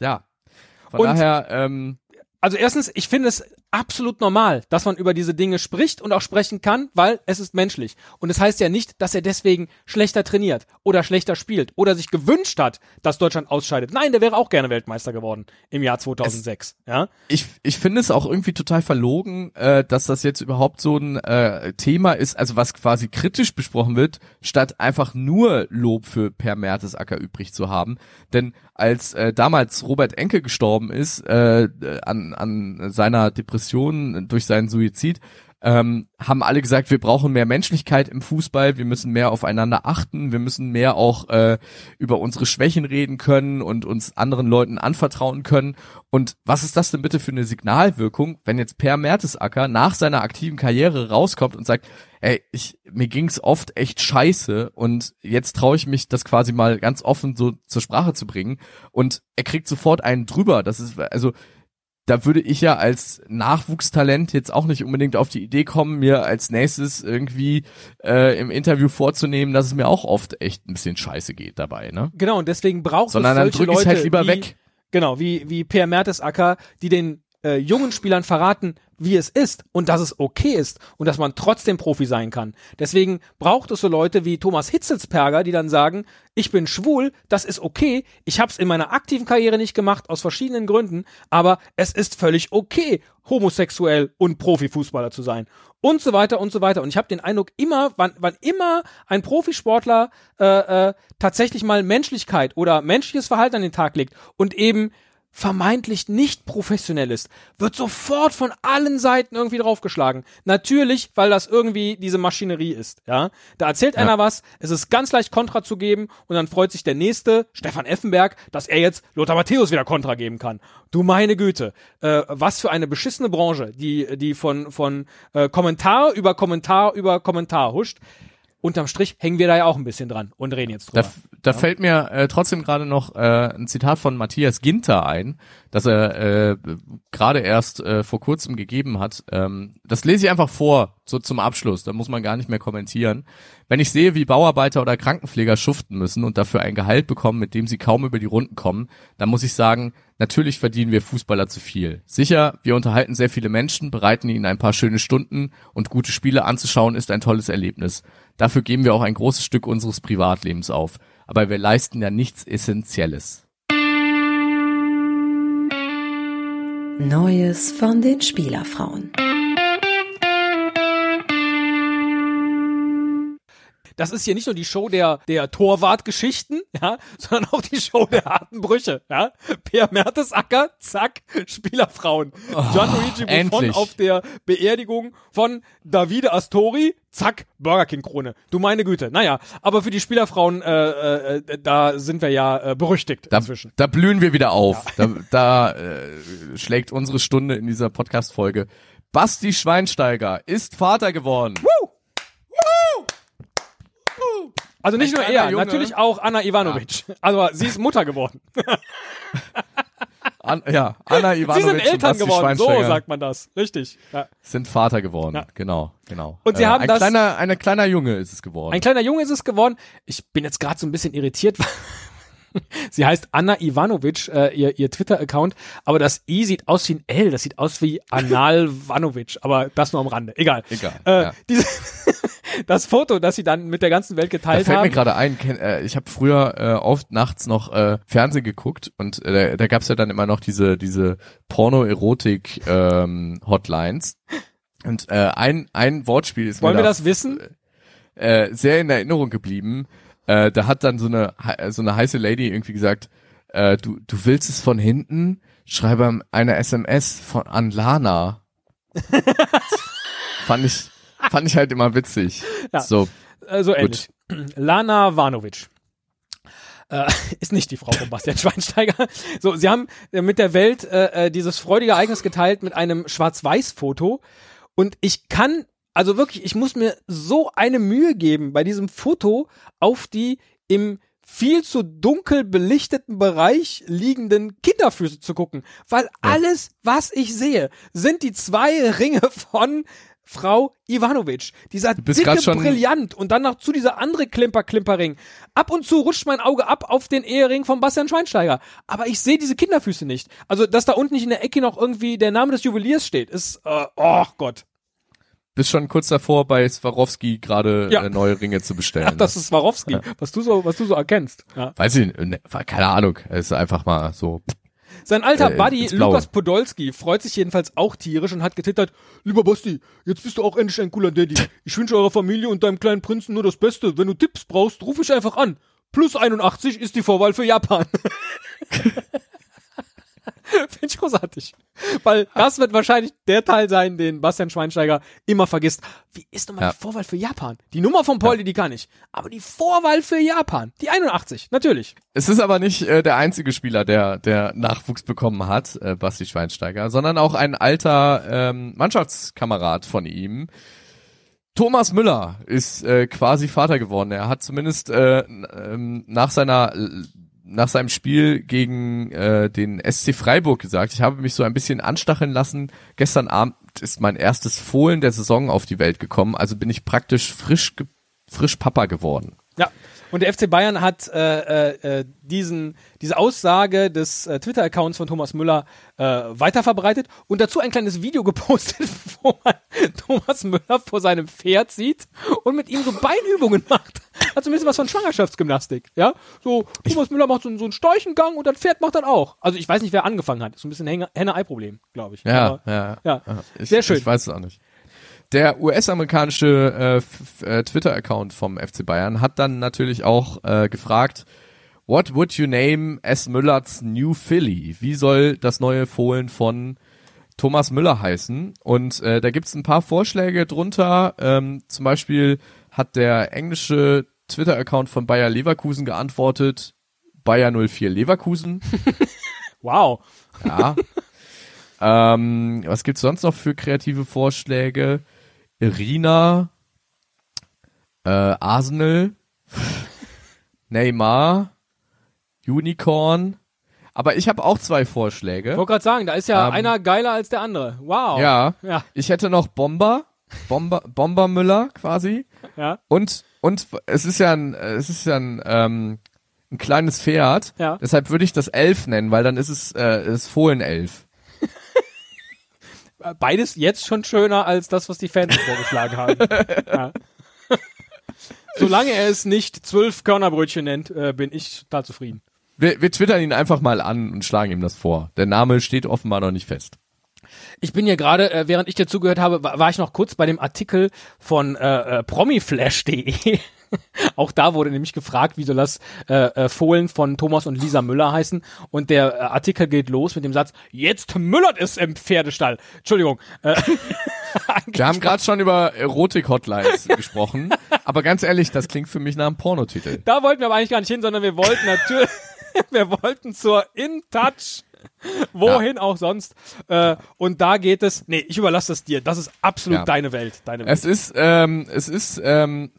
ja. Von
Und-
daher, ähm,
also erstens, ich finde es absolut normal, dass man über diese Dinge spricht und auch sprechen kann, weil es ist menschlich. Und es heißt ja nicht, dass er deswegen schlechter trainiert oder schlechter spielt oder sich gewünscht hat, dass Deutschland ausscheidet. Nein, der wäre auch gerne Weltmeister geworden im Jahr 2006. ja.
ich, ich finde es auch irgendwie total verlogen, äh, dass das jetzt überhaupt so ein äh, Thema ist, also was quasi kritisch besprochen wird, statt einfach nur Lob für Per Mertesacker übrig zu haben. Denn als äh, damals Robert Enke gestorben ist äh, an, an seiner Depression durch seinen Suizid, ähm, haben alle gesagt, wir brauchen mehr Menschlichkeit im Fußball, wir müssen mehr aufeinander achten, wir müssen mehr auch äh, über unsere Schwächen reden können und uns anderen Leuten anvertrauen können. Und was ist das denn bitte für eine Signalwirkung, wenn jetzt Per Mertesacker nach seiner aktiven Karriere rauskommt und sagt, ey, ich, mir ging's oft echt scheiße und jetzt traue ich mich, das quasi mal ganz offen so zur Sprache zu bringen und er kriegt sofort einen drüber. Das ist, also, da würde ich ja als Nachwuchstalent jetzt auch nicht unbedingt auf die Idee kommen, mir als nächstes irgendwie äh, im Interview vorzunehmen, dass es mir auch oft echt ein bisschen scheiße geht dabei, ne?
Genau, und deswegen braucht
Sondern
es
dann
solche
drück ich's
Leute
halt lieber
wie,
weg.
Genau, wie, wie Per Mertesacker, die den äh, jungen Spielern verraten, wie es ist und dass es okay ist und dass man trotzdem Profi sein kann. Deswegen braucht es so Leute wie Thomas Hitzelsperger, die dann sagen, ich bin schwul, das ist okay, ich habe es in meiner aktiven Karriere nicht gemacht, aus verschiedenen Gründen, aber es ist völlig okay, homosexuell und Profifußballer zu sein und so weiter und so weiter. Und ich habe den Eindruck, immer, wann, wann immer ein Profisportler äh, äh, tatsächlich mal Menschlichkeit oder menschliches Verhalten an den Tag legt und eben vermeintlich nicht professionell ist, wird sofort von allen Seiten irgendwie draufgeschlagen. Natürlich, weil das irgendwie diese Maschinerie ist, ja. Da erzählt
Ja.
einer was, es ist ganz leicht Kontra zu geben und dann freut sich der nächste, Stefan Effenberg, dass er jetzt Lothar Matthäus wieder Kontra geben kann. Du meine Güte, äh, was für eine beschissene Branche, die, die von, von äh, Kommentar über Kommentar über Kommentar huscht. Unterm Strich hängen wir da ja auch ein bisschen dran und reden jetzt
Da,
drüber.
da fällt mir äh, trotzdem gerade noch äh, ein Zitat von Matthias Ginter ein, das er äh, gerade erst äh, vor kurzem gegeben hat. Ähm, das lese ich einfach vor, so zum Abschluss. Da muss man gar nicht mehr kommentieren. Wenn ich sehe, wie Bauarbeiter oder Krankenpfleger schuften müssen und dafür ein Gehalt bekommen, mit dem sie kaum über die Runden kommen, dann muss ich sagen, natürlich verdienen wir Fußballer zu viel. Sicher, wir unterhalten sehr viele Menschen, bereiten ihnen ein paar schöne Stunden und gute Spiele anzuschauen ist ein tolles Erlebnis. Dafür geben wir auch ein großes Stück unseres Privatlebens auf. Aber wir leisten ja nichts Essentielles.
Neues von den Spielerfrauen.
Das ist hier nicht nur die Show der, der Torwartgeschichten, ja, [laughs] sondern auch die Show der harten Brüche, ja. Per Mertesacker, zack, Spielerfrauen. John Luigi Buffon
endlich.
auf der Beerdigung von Davide Astori, zack, Burger King Krone. Du meine Güte. Naja, aber für die Spielerfrauen, äh, äh, da sind wir ja äh, berüchtigt
Da,
inzwischen.
da blühen wir wieder auf. Da, da äh, schlägt unsere Stunde in dieser Podcast-Folge. Basti Schweinsteiger ist Vater geworden.
Also nicht nur er,
Junge.
natürlich auch Anna Ivanovic. [laughs] Also sie ist Mutter geworden.
An, ja, Anna [laughs]
Sie
Ivanovic
sind
und
Eltern geworden, so sagt man das. Richtig. Ja.
sind Vater geworden.
Ja.
Genau, genau.
Und sie haben
ein
das-
kleiner, ein kleiner Junge ist es geworden.
Ein kleiner Junge ist es geworden. Ich bin jetzt gerade so ein bisschen irritiert. [laughs] Sie heißt Anna Ivanovic, äh, ihr, ihr Twitter-Account, aber das I sieht aus wie ein L, das sieht aus wie Anal Vanovic, aber das nur am Rande. Egal.
Egal,
Äh,
ja.
diese, das Foto, das sie dann mit der ganzen Welt
Da
geteilt
fällt mir
haben.
gerade ein, äh, ich habe früher äh, oft nachts noch äh, Fernsehen geguckt und äh, da, da gab's ja dann immer noch diese diese Porno-Erotik ähm, und äh, ein ein Wortspiel ist
Wollen
mir
wir
da
das wissen?
äh, sehr in Erinnerung geblieben. Äh, da hat dann so eine he- so eine heiße Lady irgendwie gesagt, äh, du du willst es von hinten? Schreibe eine SMS von an Lana. [laughs] fand ich [laughs] fand ich halt immer witzig.
Ja.
So
Äh, so ähnlich. [clears throat] Lana Vanovic. Äh, [laughs] ist nicht die Frau von Bastian [laughs] Schweinsteiger. So, sie haben äh, mit der Welt äh, äh, dieses freudige Ereignis geteilt mit einem Schwarz-Weiß-Foto. Und ich kann, also wirklich, ich muss mir so eine Mühe geben bei diesem Foto auf die im viel zu dunkel belichteten Bereich liegenden Kinderfüße zu gucken, weil alles, was ich sehe, sind die zwei Ringe von Frau Ivanovic. Dieser dicke Brillant und dann noch zu dieser andere Klimper-Klimper-Ring. Ab und zu rutscht mein Auge ab auf den Ehering von Bastian Schweinsteiger. Aber ich sehe diese Kinderfüße nicht. Also, dass da unten nicht in der Ecke noch irgendwie der Name des Juweliers steht, ist, äh, oh Gott.
Bist schon kurz davor, bei Swarovski gerade
Ja.
äh, neue Ringe zu bestellen.
Ach, [laughs] das ist Swarovski, was du so, was du so erkennst. Ja.
Weiß ich, ne, keine Ahnung. Es ist einfach mal so.
Sein alter
Äh,
Buddy
ins Blaue.
Lukas Podolski freut sich jedenfalls auch tierisch und hat getwittert, lieber Basti, jetzt bist du auch endlich ein cooler Daddy. Ich wünsche eurer Familie und deinem kleinen Prinzen nur das Beste. Wenn du Tipps brauchst, ruf ich einfach an. Plus 81 ist die Vorwahl für Japan. [laughs] [laughs] [laughs] Finde ich großartig. Weil das wird wahrscheinlich der Teil sein, den Bastian Schweinsteiger immer vergisst. Wie ist nochmal
Ja.
die Vorwahl für Japan? Die Nummer von Pauli, die kann ich. Aber die Vorwahl für Japan, die 81, natürlich.
Es ist aber nicht äh, der einzige Spieler, der der Nachwuchs bekommen hat, äh, Basti Schweinsteiger, sondern auch ein alter ähm, Mannschaftskamerad von ihm. Thomas Müller ist äh, quasi Vater geworden. Er hat zumindest äh, ähm, nach seiner nach seinem Spiel gegen äh, den SC Freiburg gesagt, ich habe mich so ein bisschen anstacheln lassen. Gestern Abend ist mein erstes Fohlen der Saison auf die Welt gekommen, also bin ich praktisch frisch frisch Papa geworden.
Ja. Und der FC Bayern hat äh, äh, äh, diesen, diese Aussage des äh, Twitter-Accounts von Thomas Müller äh, weiterverbreitet und dazu ein kleines Video [laughs] gepostet, wo man Thomas Müller vor seinem Pferd sieht und mit ihm so Beinübungen macht. Hat so ein bisschen was von Schwangerschaftsgymnastik. Ja, so Thomas Müller macht so, einen- so einen Storchengang und das Pferd macht dann auch. Also ich weiß nicht, wer angefangen hat. So ein bisschen Henne- Henne-Ei-Problem, glaube ich.
Ja,
Aber,
ja,
ja.
Ich,
Sehr schön.
Ich weiß es auch nicht. Der US-amerikanische äh, äh, Twitter-Account vom FC Bayern hat dann natürlich auch äh, gefragt, What would you name S. Müller's New Philly? Wie soll das neue Fohlen von Thomas Müller heißen? Und äh, da gibt's ein paar Vorschläge drunter. Ähm, zum Beispiel hat der englische Twitter-Account von Bayer Leverkusen geantwortet, Bayer 04 Leverkusen. [laughs]
Wow.
Ja. ähm, was gibt's sonst noch für kreative Vorschläge? Irina, äh, Arsenal, [laughs] Neymar, Unicorn. Aber ich habe auch zwei Vorschläge.
Ich wollte gerade sagen, da ist ja
Ähm,
einer geiler als der andere. Wow.
Ja.
Ja.
Ich hätte noch Bomber, Bomber, Bomber Müller quasi.
Ja.
Und und es ist ja ein, es ist ja ein, ähm, ein kleines Pferd.
Ja.
Deshalb würde ich das Elf nennen, weil dann ist es äh, das Fohlenelf.
Beides jetzt schon schöner als das, was die Fans vorgeschlagen haben. [laughs] ja. Solange er es nicht zwölf Körnerbrötchen nennt, äh, bin ich total zufrieden.
Wir, wir twittern ihn einfach mal an und schlagen ihm das vor. Der Name steht offenbar noch nicht fest.
Ich bin hier gerade, äh, während ich dir zugehört habe, war, war ich noch kurz bei dem Artikel von äh, äh, promiflash.de. [laughs] Auch da wurde nämlich gefragt, wie soll das äh, äh, Fohlen von Thomas und Lisa Müller heißen. Und der äh, Artikel geht los mit dem Satz, jetzt müllert es im Pferdestall. Entschuldigung. Äh, [laughs]
Wir haben gerade schon über Erotik-Hotlines [laughs] gesprochen, aber ganz ehrlich, das klingt für mich nach einem Pornotitel.
da wollten wir aber eigentlich gar nicht hin, sondern wir wollten natürlich, wir wollten zur InTouch. [laughs] Wohin auch sonst. Äh, und da geht es. Nee, ich überlasse das dir. Das ist absolut
Ja.
deine Welt. Deine Welt.
Es ist, ähm, es ist ähm,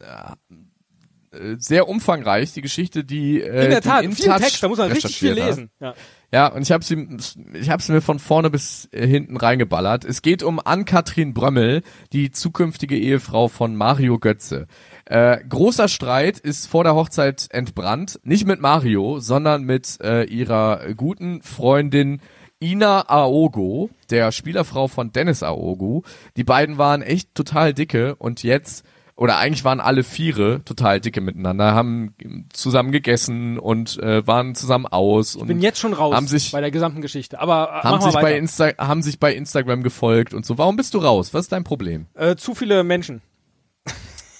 äh, sehr umfangreich, die Geschichte, die äh,
In der Tat, viel Text, da muss man richtig viel lesen. Ja.
Ja, und ich habe sie, ich habe mir von vorne bis äh, hinten reingeballert. Es geht um Ann-Kathrin Brömmel, die zukünftige Ehefrau von Mario Götze. Äh, großer Streit ist vor der Hochzeit entbrannt, nicht mit Mario, sondern mit äh, ihrer guten Freundin Ina Aogo, der Spielerfrau von Dennis Aogo. Die beiden waren echt total dicke und jetzt oder eigentlich waren alle Viere total dicke miteinander, haben zusammen gegessen und äh, waren zusammen aus und
bin jetzt schon raus
haben sich
bei der gesamten Geschichte. Aber äh,
haben sich bei. Insta haben sich bei Instagram gefolgt und so. Warum bist du raus? Was ist dein Problem?
Äh, zu viele Menschen.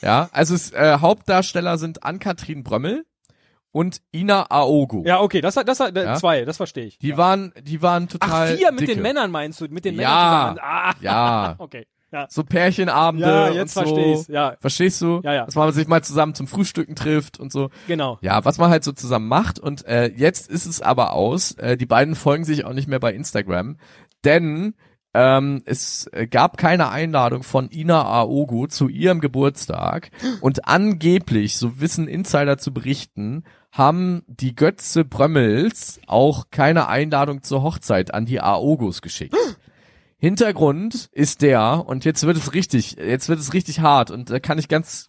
Ja, also es, äh, Hauptdarsteller sind Ann-Kathrin Brömmel und Ina Aogo.
Ja, okay, das das, das
Ja.
zwei, das verstehe ich.
Die
ja.
waren die waren
Ach,
total
vier mit
dicke.
den Männern meinst du? Mit den
Ja.
Männern. Ah,
Ja. [laughs]
okay. Ja.
So Pärchenabende
Ja, jetzt
und so.
verstehe ich's, ja.
Verstehst du?
Ja, ja.
Dass man sich mal zusammen zum Frühstücken trifft und so.
Genau.
Ja, was man halt so zusammen macht. Und äh, jetzt ist es aber aus. Äh, die beiden folgen sich auch nicht mehr bei Instagram. Denn Ähm, es gab keine Einladung von Ina Aogo zu ihrem Geburtstag [gasps] und angeblich, so wissen Insider zu berichten, haben die Götze Brömmels auch keine Einladung zur Hochzeit an die Aogos geschickt. [gasps] Hintergrund ist der, und jetzt wird es richtig, jetzt wird es richtig hart und da kann ich ganz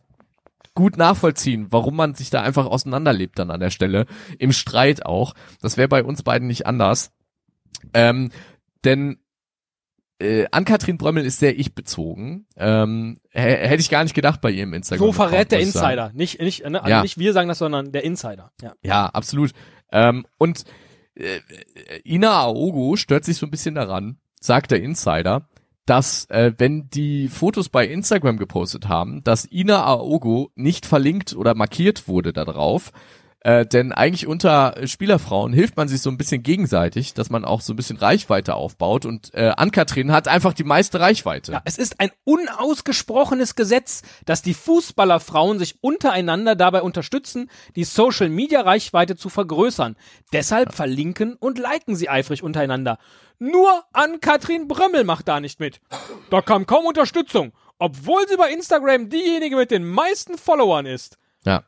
gut nachvollziehen, warum man sich da einfach auseinanderlebt dann an der Stelle, im Streit auch. Das wäre bei uns beiden nicht anders. Ähm, denn äh, Ann-Kathrin Brömmel ist sehr ich-bezogen. Ähm, hätte ich gar nicht gedacht bei ihrem Instagram.
So verrät der Insider. Nicht, nicht, ne? also
Ja.
nicht wir sagen das, sondern der Insider. Ja.
Ja, absolut. Ähm, und äh, Ina Aogo stört sich so ein bisschen daran, sagt der Insider, dass äh, wenn die Fotos bei Instagram gepostet haben, dass Ina Aogo nicht verlinkt oder markiert wurde da drauf. Äh, denn eigentlich unter Spielerfrauen hilft man sich so ein bisschen gegenseitig, dass man auch so ein bisschen Reichweite aufbaut. Und äh, Ann-Kathrin hat einfach die meiste Reichweite.
Ja, es ist ein unausgesprochenes Gesetz, dass die Fußballerfrauen sich untereinander dabei unterstützen, die Social Media Reichweite zu vergrößern. Deshalb verlinken und liken sie eifrig untereinander. Nur Ann-Kathrin Brömmel macht da nicht mit. Da kam kaum Unterstützung, obwohl sie bei Instagram diejenige mit den meisten Followern ist.
Ja.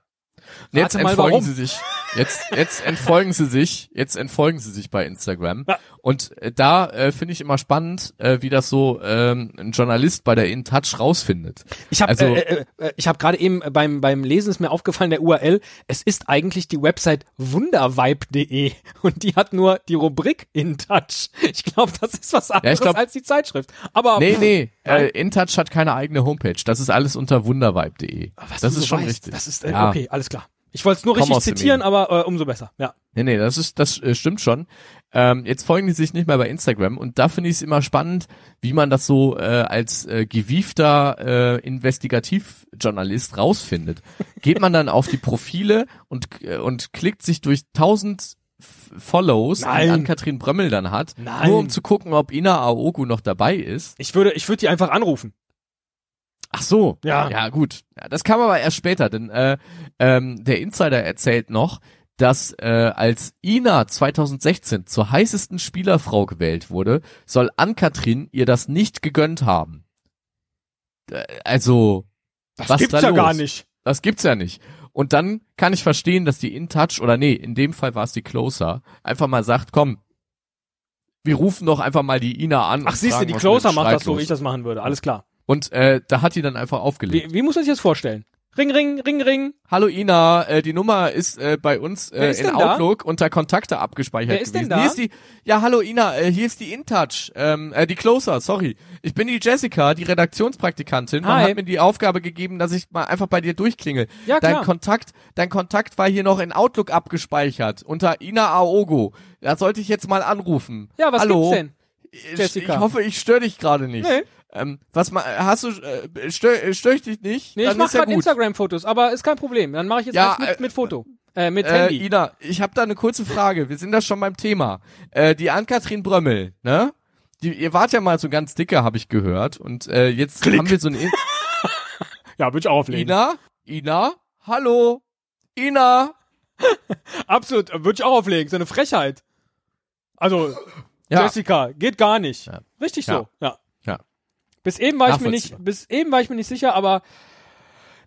Und jetzt
Rate mal, warum.
sie sich. Jetzt, jetzt entfolgen sie sich. Jetzt entfolgen sie sich bei Instagram.
Ja.
Und äh, da äh, finde ich immer spannend, äh, wie das so ähm, ein Journalist bei der InTouch rausfindet.
Ich habe
Also-
äh, äh, äh, ich habe gerade eben beim beim Lesen ist mir aufgefallen der URL, es ist eigentlich die Website wundervibe.de [laughs] und die hat nur die Rubrik in Touch. Ich glaube, das ist was anderes
glaub-
als die Zeitschrift. Aber
Nee, nee, äh, InTouch hat keine eigene Homepage. Das ist alles unter wundervibe.de. Das ist
so
schon
weißt,
richtig.
Das ist äh,
Ja.
okay, alles klar. Ich wollte es nur
Komm
richtig zitieren, aber äh, umso besser. Ja.
Nee, nee, das ist, das äh, stimmt schon. Ähm, jetzt folgen die sich nicht mehr bei Instagram und da finde ich es immer spannend, wie man das so äh, als äh, gewiefter äh, Investigativjournalist rausfindet. Geht man dann auf die Profile und äh, und klickt sich durch tausend Follows,
Nein.
die Ann-Kathrin Brömmel dann hat,
Nein.
nur um zu gucken, ob Ina Aogo noch dabei ist.
Ich würde ich würde die einfach anrufen.
Ach so.
Ja.
Ja, gut. Ja, das kam aber erst später, denn äh, ähm, der Insider erzählt noch, dass äh, als Ina 2016 zur heißesten Spielerfrau gewählt wurde, soll Ann-Kathrin ihr das nicht gegönnt haben. Äh, Also,
Das
Was
gibt's
da
ja
los?
gar nicht.
das gibt's ja nicht. Und dann kann ich verstehen, dass die InTouch, oder nee, in dem Fall war es die Closer, einfach mal sagt, komm, wir rufen doch einfach mal die Ina an.
Ach, siehst du, die Closer macht das so, wie ich das machen würde. Alles klar.
Und äh, da hat die dann einfach aufgelegt.
Wie, wie muss man sich das vorstellen? Ring, ring, ring, ring.
Hallo Ina, äh, die Nummer ist äh, bei uns äh, in
denn da?
Outlook unter Kontakte abgespeichert
Wer ist denn
gewesen.
da?
Hier ist die, ja hallo Ina, äh, hier ist die InTouch, ähm, äh, die Closer, sorry. Ich bin die Jessica, die Redaktionspraktikantin. Man
Hi.
hat mir die Aufgabe gegeben, dass ich mal einfach bei dir durchklingel.
Ja,
dein
klar.
Kontakt, dein Kontakt war hier noch in Outlook abgespeichert unter Ina Aogo. Da sollte ich jetzt mal anrufen.
Ja, was
hallo?
gibt's denn?
Ich,
Jessica?
ich hoffe, ich störe dich gerade nicht.
Nee.
Ähm, was ma, hast du, äh, stör, stör ich dich nicht?
Nee, ich
Dann
mach
ist ja
gerade
gut.
Instagram-Fotos, aber ist kein Problem. Dann mache ich jetzt
Ja,
mit,
äh,
mit Foto. Äh, mit
Äh,
Handy.
Ina, ich habe da eine kurze Frage. Wir sind da schon beim Thema. Äh, die Ann-Kathrin Brömmel, ne? Die, ihr wart ja mal so ganz dicke, habe ich gehört. Und äh, jetzt haben wir so ein In [laughs]
Ja, würde ich auch auflegen.
Ina, Ina, hallo, Ina. [laughs]
Absolut, würde ich auch auflegen. So eine Frechheit. Also,
Ja.
Jessica, geht gar nicht.
Ja.
Richtig
Ja.
so, ja.
Ja.
Bis eben war ich mir nicht, bis eben war ich mir nicht sicher, aber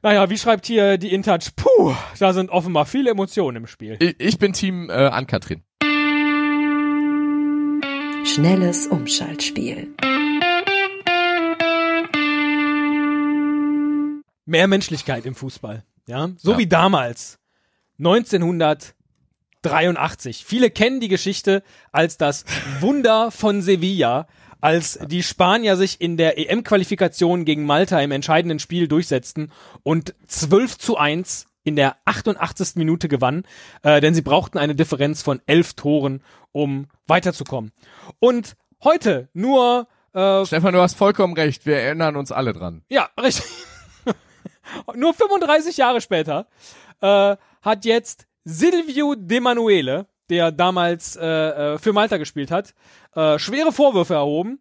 naja, wie schreibt hier die InTouch? Puh, da sind offenbar viele Emotionen im Spiel.
Ich, ich bin Team äh, Ann-Kathrin.
Schnelles Umschaltspiel.
Mehr Menschlichkeit im Fußball, ja, so
Ja.
wie damals 1983. Viele kennen die Geschichte als das Wunder von Sevilla, als die Spanier sich in der EM-Qualifikation gegen Malta im entscheidenden Spiel durchsetzten und 12 zu 1 in der 88. Minute gewannen, äh, denn sie brauchten eine Differenz von 11 Toren, um weiterzukommen. Und heute nur äh,
Stefan, du hast vollkommen recht. Wir erinnern uns alle dran.
ja, richtig. [laughs] Nur 35 Jahre später äh, hat jetzt Silvio De Manuele, der damals äh, äh, für Malta gespielt hat, äh, schwere Vorwürfe erhoben.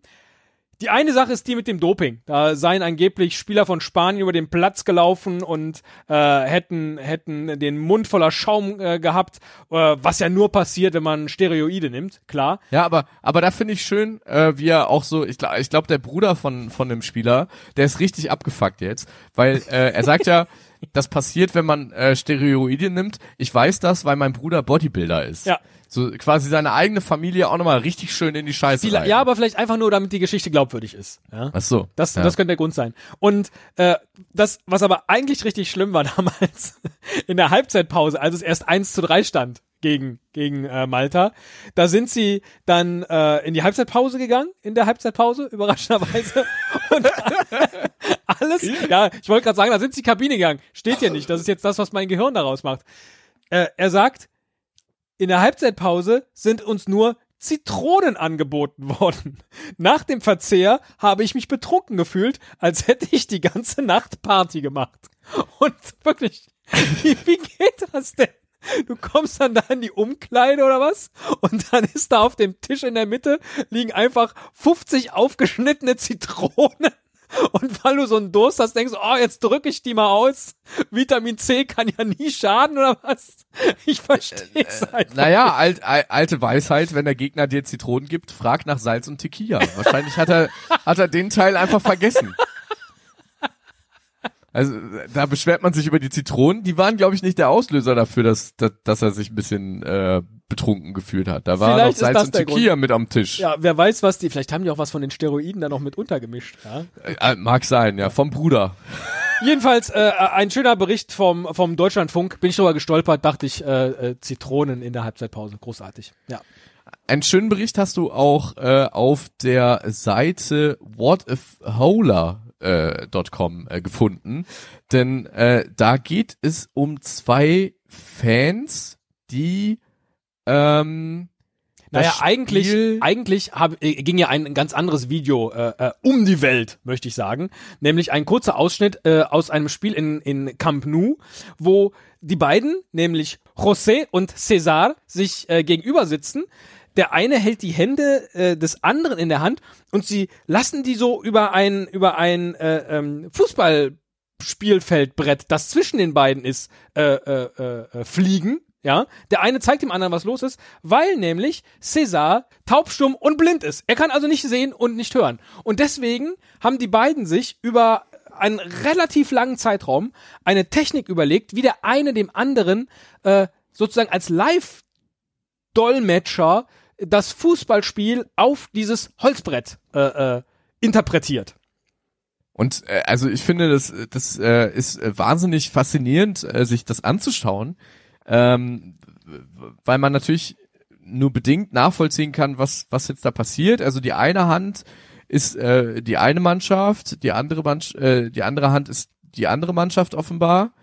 Die eine Sache ist die mit dem Doping. Da seien angeblich Spieler von Spanien über den Platz gelaufen und äh, hätten, hätten den Mund voller Schaum äh, gehabt, äh, was ja nur passiert, wenn man Steroide nimmt, klar.
Ja, aber aber da finde ich schön, äh, wie er auch so, ich glaube, ich glaub, der Bruder von von dem Spieler, der ist richtig abgefuckt jetzt, weil äh, er sagt ja, [laughs] das passiert, wenn man äh, Steroide nimmt. Ich weiß das, weil mein Bruder Bodybuilder ist.
Ja.
So quasi seine eigene Familie auch nochmal richtig schön in die Scheiße rein.
ja, aber vielleicht einfach nur, damit die Geschichte glaubwürdig ist. Ja?
Ach so.
Das,
ja.
das könnte der Grund sein. Und äh, das, was aber eigentlich richtig schlimm war [laughs] damals in der Halbzeitpause, als es erst 1 zu 3 stand gegen, gegen äh, Malta, da sind sie dann äh, in die Halbzeitpause gegangen, in der Halbzeitpause, [laughs] überraschenderweise. Und [laughs] alles, ja, ich wollte gerade sagen, da sind sie die Kabine gegangen. Steht hier nicht. Das ist jetzt das, was mein Gehirn daraus macht. Äh, er sagt, in der Halbzeitpause sind uns nur Zitronen angeboten [laughs] worden. Nach dem Verzehr habe ich mich betrunken gefühlt, als hätte ich die ganze Nacht Party gemacht. Und wirklich, [laughs] wie, wie geht das denn? Du kommst dann da in die Umkleide oder was? Und dann ist da auf dem Tisch in der Mitte liegen einfach 50 aufgeschnittene Zitronen. Und weil du so einen Durst hast, denkst du, oh, jetzt drücke ich die mal aus. Vitamin C kann ja nie schaden oder was? Ich verstehe es einfach.
Naja, alt, al- alte Weisheit, wenn der Gegner dir Zitronen gibt, frag nach Salz und Tequila. Wahrscheinlich hat er, hat er den Teil einfach vergessen. Also da beschwert man sich über die Zitronen. Die waren, glaube ich, nicht der Auslöser dafür, dass, dass, dass er sich ein bisschen äh, betrunken gefühlt hat. Da war
Vielleicht
noch Salz und Tequila mit am Tisch.
Ja, wer weiß, was die, vielleicht haben die auch was von den Steroiden da noch mit untergemischt. Ja?
Äh, mag sein, ja, vom Bruder.
Jedenfalls äh, ein schöner Bericht vom, vom Deutschlandfunk. Bin ich drüber gestolpert, dachte ich, äh, äh, Zitronen in der Halbzeitpause. Großartig. Ja.
Einen schönen Bericht hast du auch äh, auf der Seite whatifola äh, .com äh, gefunden, denn äh, da geht es um zwei Fans, die ähm,
Naja, eigentlich,
Spiel-
eigentlich hab, äh, ging ja ein ganz anderes Video äh, äh, um die Welt, möchte ich sagen. Nämlich ein kurzer Ausschnitt äh, aus einem Spiel in, in Camp Nou, wo die beiden, nämlich José und César, sich äh, gegenüber sitzen. Der eine hält die Hände äh, des anderen in der Hand und sie lassen die so über ein, über ein äh, ähm, Fußballspielfeldbrett, das zwischen den beiden ist, äh, äh, äh, fliegen. Ja, der eine zeigt dem anderen, was los ist, weil nämlich César taubstumm und blind ist. Er kann also nicht sehen und nicht hören. Und deswegen haben die beiden sich über einen relativ langen Zeitraum eine Technik überlegt, wie der eine dem anderen äh, sozusagen als Live-Dolmetscher das Fußballspiel auf dieses Holzbrett äh, äh, interpretiert.
Und äh, also ich finde, das, das äh, ist äh, wahnsinnig faszinierend, äh, sich das anzuschauen, ähm, weil man natürlich nur bedingt nachvollziehen kann, was was jetzt da passiert. Also die eine Hand ist äh, die eine Mannschaft, die andere Mannschaft, äh, die andere Hand ist die andere Mannschaft offenbar.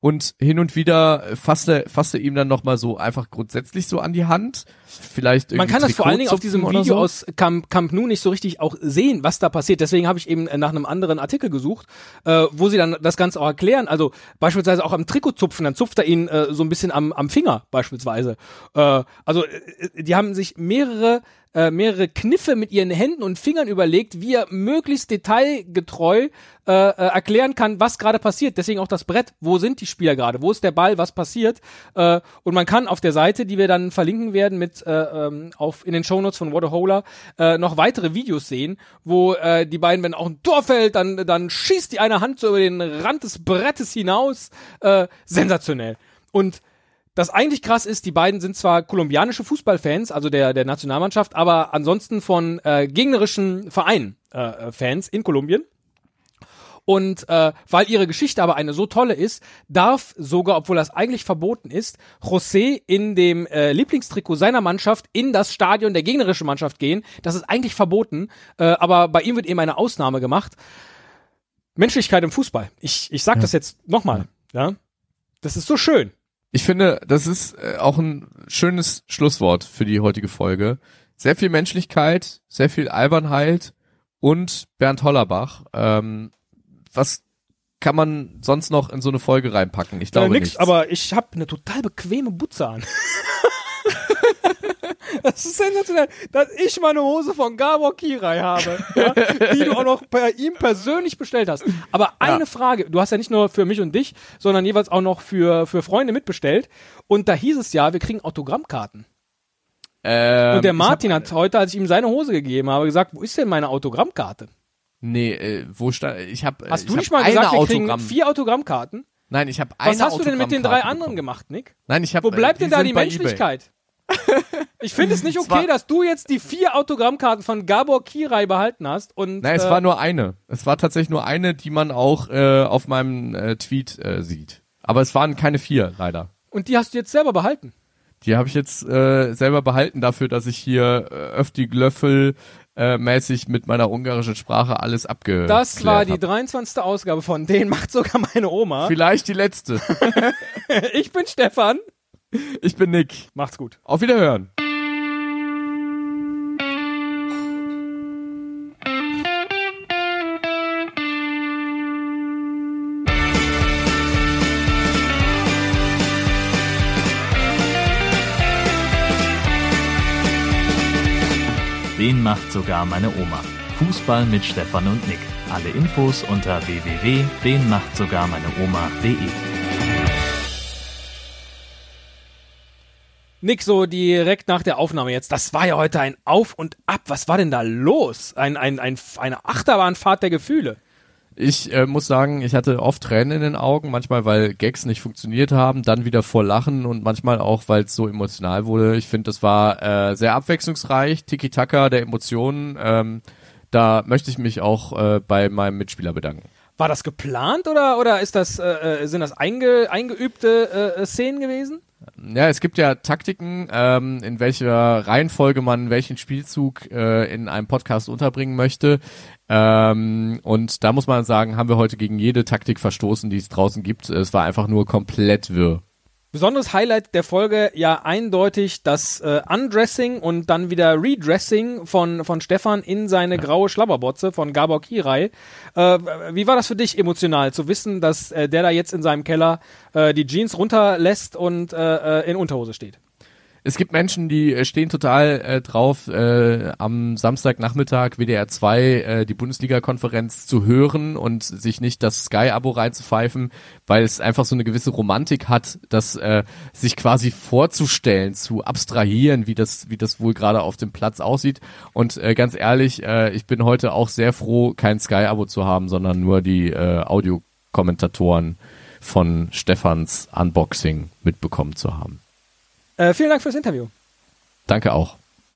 Und hin und wieder fasst er, fasst er ihm dann nochmal so einfach grundsätzlich so an die Hand. Vielleicht
Man
irgendwie
kann das vor allen Dingen auf diesem Video
so.
aus Camp, Camp Nou nicht so richtig auch sehen, was da passiert. Deswegen habe ich eben nach einem anderen Artikel gesucht, äh, wo sie dann das Ganze auch erklären. Also beispielsweise auch am Trikot zupfen, dann zupft er ihn äh, so ein bisschen am, am Finger beispielsweise. Äh, also äh, die haben sich mehrere äh, mehrere Kniffe mit ihren Händen und Fingern überlegt, wie er möglichst detailgetreu äh, äh, erklären kann, was gerade passiert. Deswegen auch das Brett. Wo sind die Spieler gerade? Wo ist der Ball? Was passiert? Äh, und man kann auf der Seite, die wir dann verlinken werden, mit äh, ähm, auf in den Shownotes von Waterholer äh, noch weitere Videos sehen, wo äh, die beiden, wenn auch ein Tor fällt, dann dann schießt die eine Hand so über den Rand des Brettes hinaus. Äh, sensationell. Und das eigentlich krass ist, die beiden sind zwar kolumbianische Fußballfans, also der, der Nationalmannschaft, aber ansonsten von äh, gegnerischen Vereinen äh, Fans in Kolumbien. Und äh, weil ihre Geschichte aber eine so tolle ist, darf sogar, obwohl das eigentlich verboten ist, José in dem äh, Lieblingstrikot seiner Mannschaft in das Stadion der gegnerischen Mannschaft gehen. Das ist eigentlich verboten, äh, aber bei ihm wird eben eine Ausnahme gemacht. Menschlichkeit im Fußball. Ich, ich sag das jetzt nochmal. Ja. Das ist so schön.
Ich finde, das ist äh, auch ein schönes Schlusswort für die heutige Folge. Sehr viel Menschlichkeit, sehr viel Albernheit und Bernd Hollerbach. Ähm, was kann man sonst noch in so eine Folge reinpacken? Ich glaube
äh, nix,
nichts.
aber ich habe eine total bequeme Butze an. [laughs] [laughs] Das ist sensationell, dass ich meine Hose von Gabor Kirai habe, ja, die du auch noch bei ihm persönlich bestellt hast. Aber eine Frage, du hast ja nicht nur für mich und dich, sondern jeweils auch noch für, für Freunde mitbestellt. Und da hieß es ja, wir kriegen Autogrammkarten.
Ähm,
und der Martin
hab,
hat heute, als ich ihm seine Hose gegeben habe, gesagt, wo ist denn meine Autogrammkarte?
Nee, äh, wo stand, ich habe
Hast du nicht mal gesagt, wir kriegen
Autogramm.
vier Autogrammkarten?
Nein, ich habe eine
Was hast du denn mit den drei anderen
bekommen.
gemacht, Nick?
Nein, ich habe
Wo bleibt
äh,
denn da die. Menschlichkeit? Ich finde es nicht okay, dass du jetzt die vier Autogrammkarten von Gabor Kirai behalten hast und
Nein, es
äh,
war nur eine. Es war tatsächlich nur eine, die man auch äh, auf meinem äh, Tweet äh, sieht. Aber es waren keine vier, leider.
und die hast du jetzt selber behalten.
Die habe ich jetzt äh, selber behalten dafür, dass ich hier äh, öfti Glöffel mäßig mit meiner ungarischen Sprache alles abge.
Das war die
hab.
23. Ausgabe von Den macht sogar meine Oma.
Vielleicht die letzte. [laughs]
Ich bin Stefan. [laughs]
Ich bin Nick.
Macht's gut.
Auf Wiederhören.
Den macht sogar meine Oma. Fußball mit Stefan und Nick. Alle Infos unter www.denmachtsogarmeineoma.de.
Nick, so direkt nach der Aufnahme jetzt. Das war ja heute ein Auf und Ab. Was war denn da los? Ein, ein, ein, eine Achterbahnfahrt der Gefühle.
Ich äh, muss sagen, ich hatte oft Tränen in den Augen, manchmal weil Gags nicht funktioniert haben, dann wieder vor Lachen und manchmal auch, weil es so emotional wurde. Ich finde, das war äh, sehr abwechslungsreich, Tiki-Taka der Emotionen. Ähm, da möchte ich mich auch äh, bei meinem Mitspieler bedanken.
War das geplant oder, oder ist das, äh, äh, sind das einge, eingeübte äh, Szenen gewesen?
Ja, es gibt ja Taktiken, ähm, in welcher Reihenfolge man welchen Spielzug äh, in einem Podcast unterbringen möchte. Ähm, und da muss man sagen, haben wir heute gegen jede Taktik verstoßen, die es draußen gibt. Es war einfach nur komplett wirr.
Besonderes Highlight der Folge ja eindeutig das äh, Undressing und dann wieder Redressing von, von Stefan in seine graue Schlabberbotze von Gabor Kirai. Äh, wie war das für dich emotional zu wissen, dass äh, der da jetzt in seinem Keller äh, die Jeans runterlässt und äh, äh, in Unterhose steht?
Es gibt Menschen, die äh, stehen total äh, drauf, äh, am Samstagnachmittag WDR 2 äh, die Bundesliga-Konferenz zu hören und sich nicht das Sky-Abo reinzupfeifen, weil es einfach so eine gewisse Romantik hat, das äh, sich quasi vorzustellen, zu abstrahieren, wie das, wie das wohl gerade auf dem Platz aussieht. Und äh, ganz ehrlich, äh, ich bin heute auch sehr froh, kein Sky-Abo zu haben, sondern nur die äh, Audiokommentatoren von Stefans Unboxing mitbekommen zu haben.
Äh, vielen Dank fürs Interview.
Danke auch.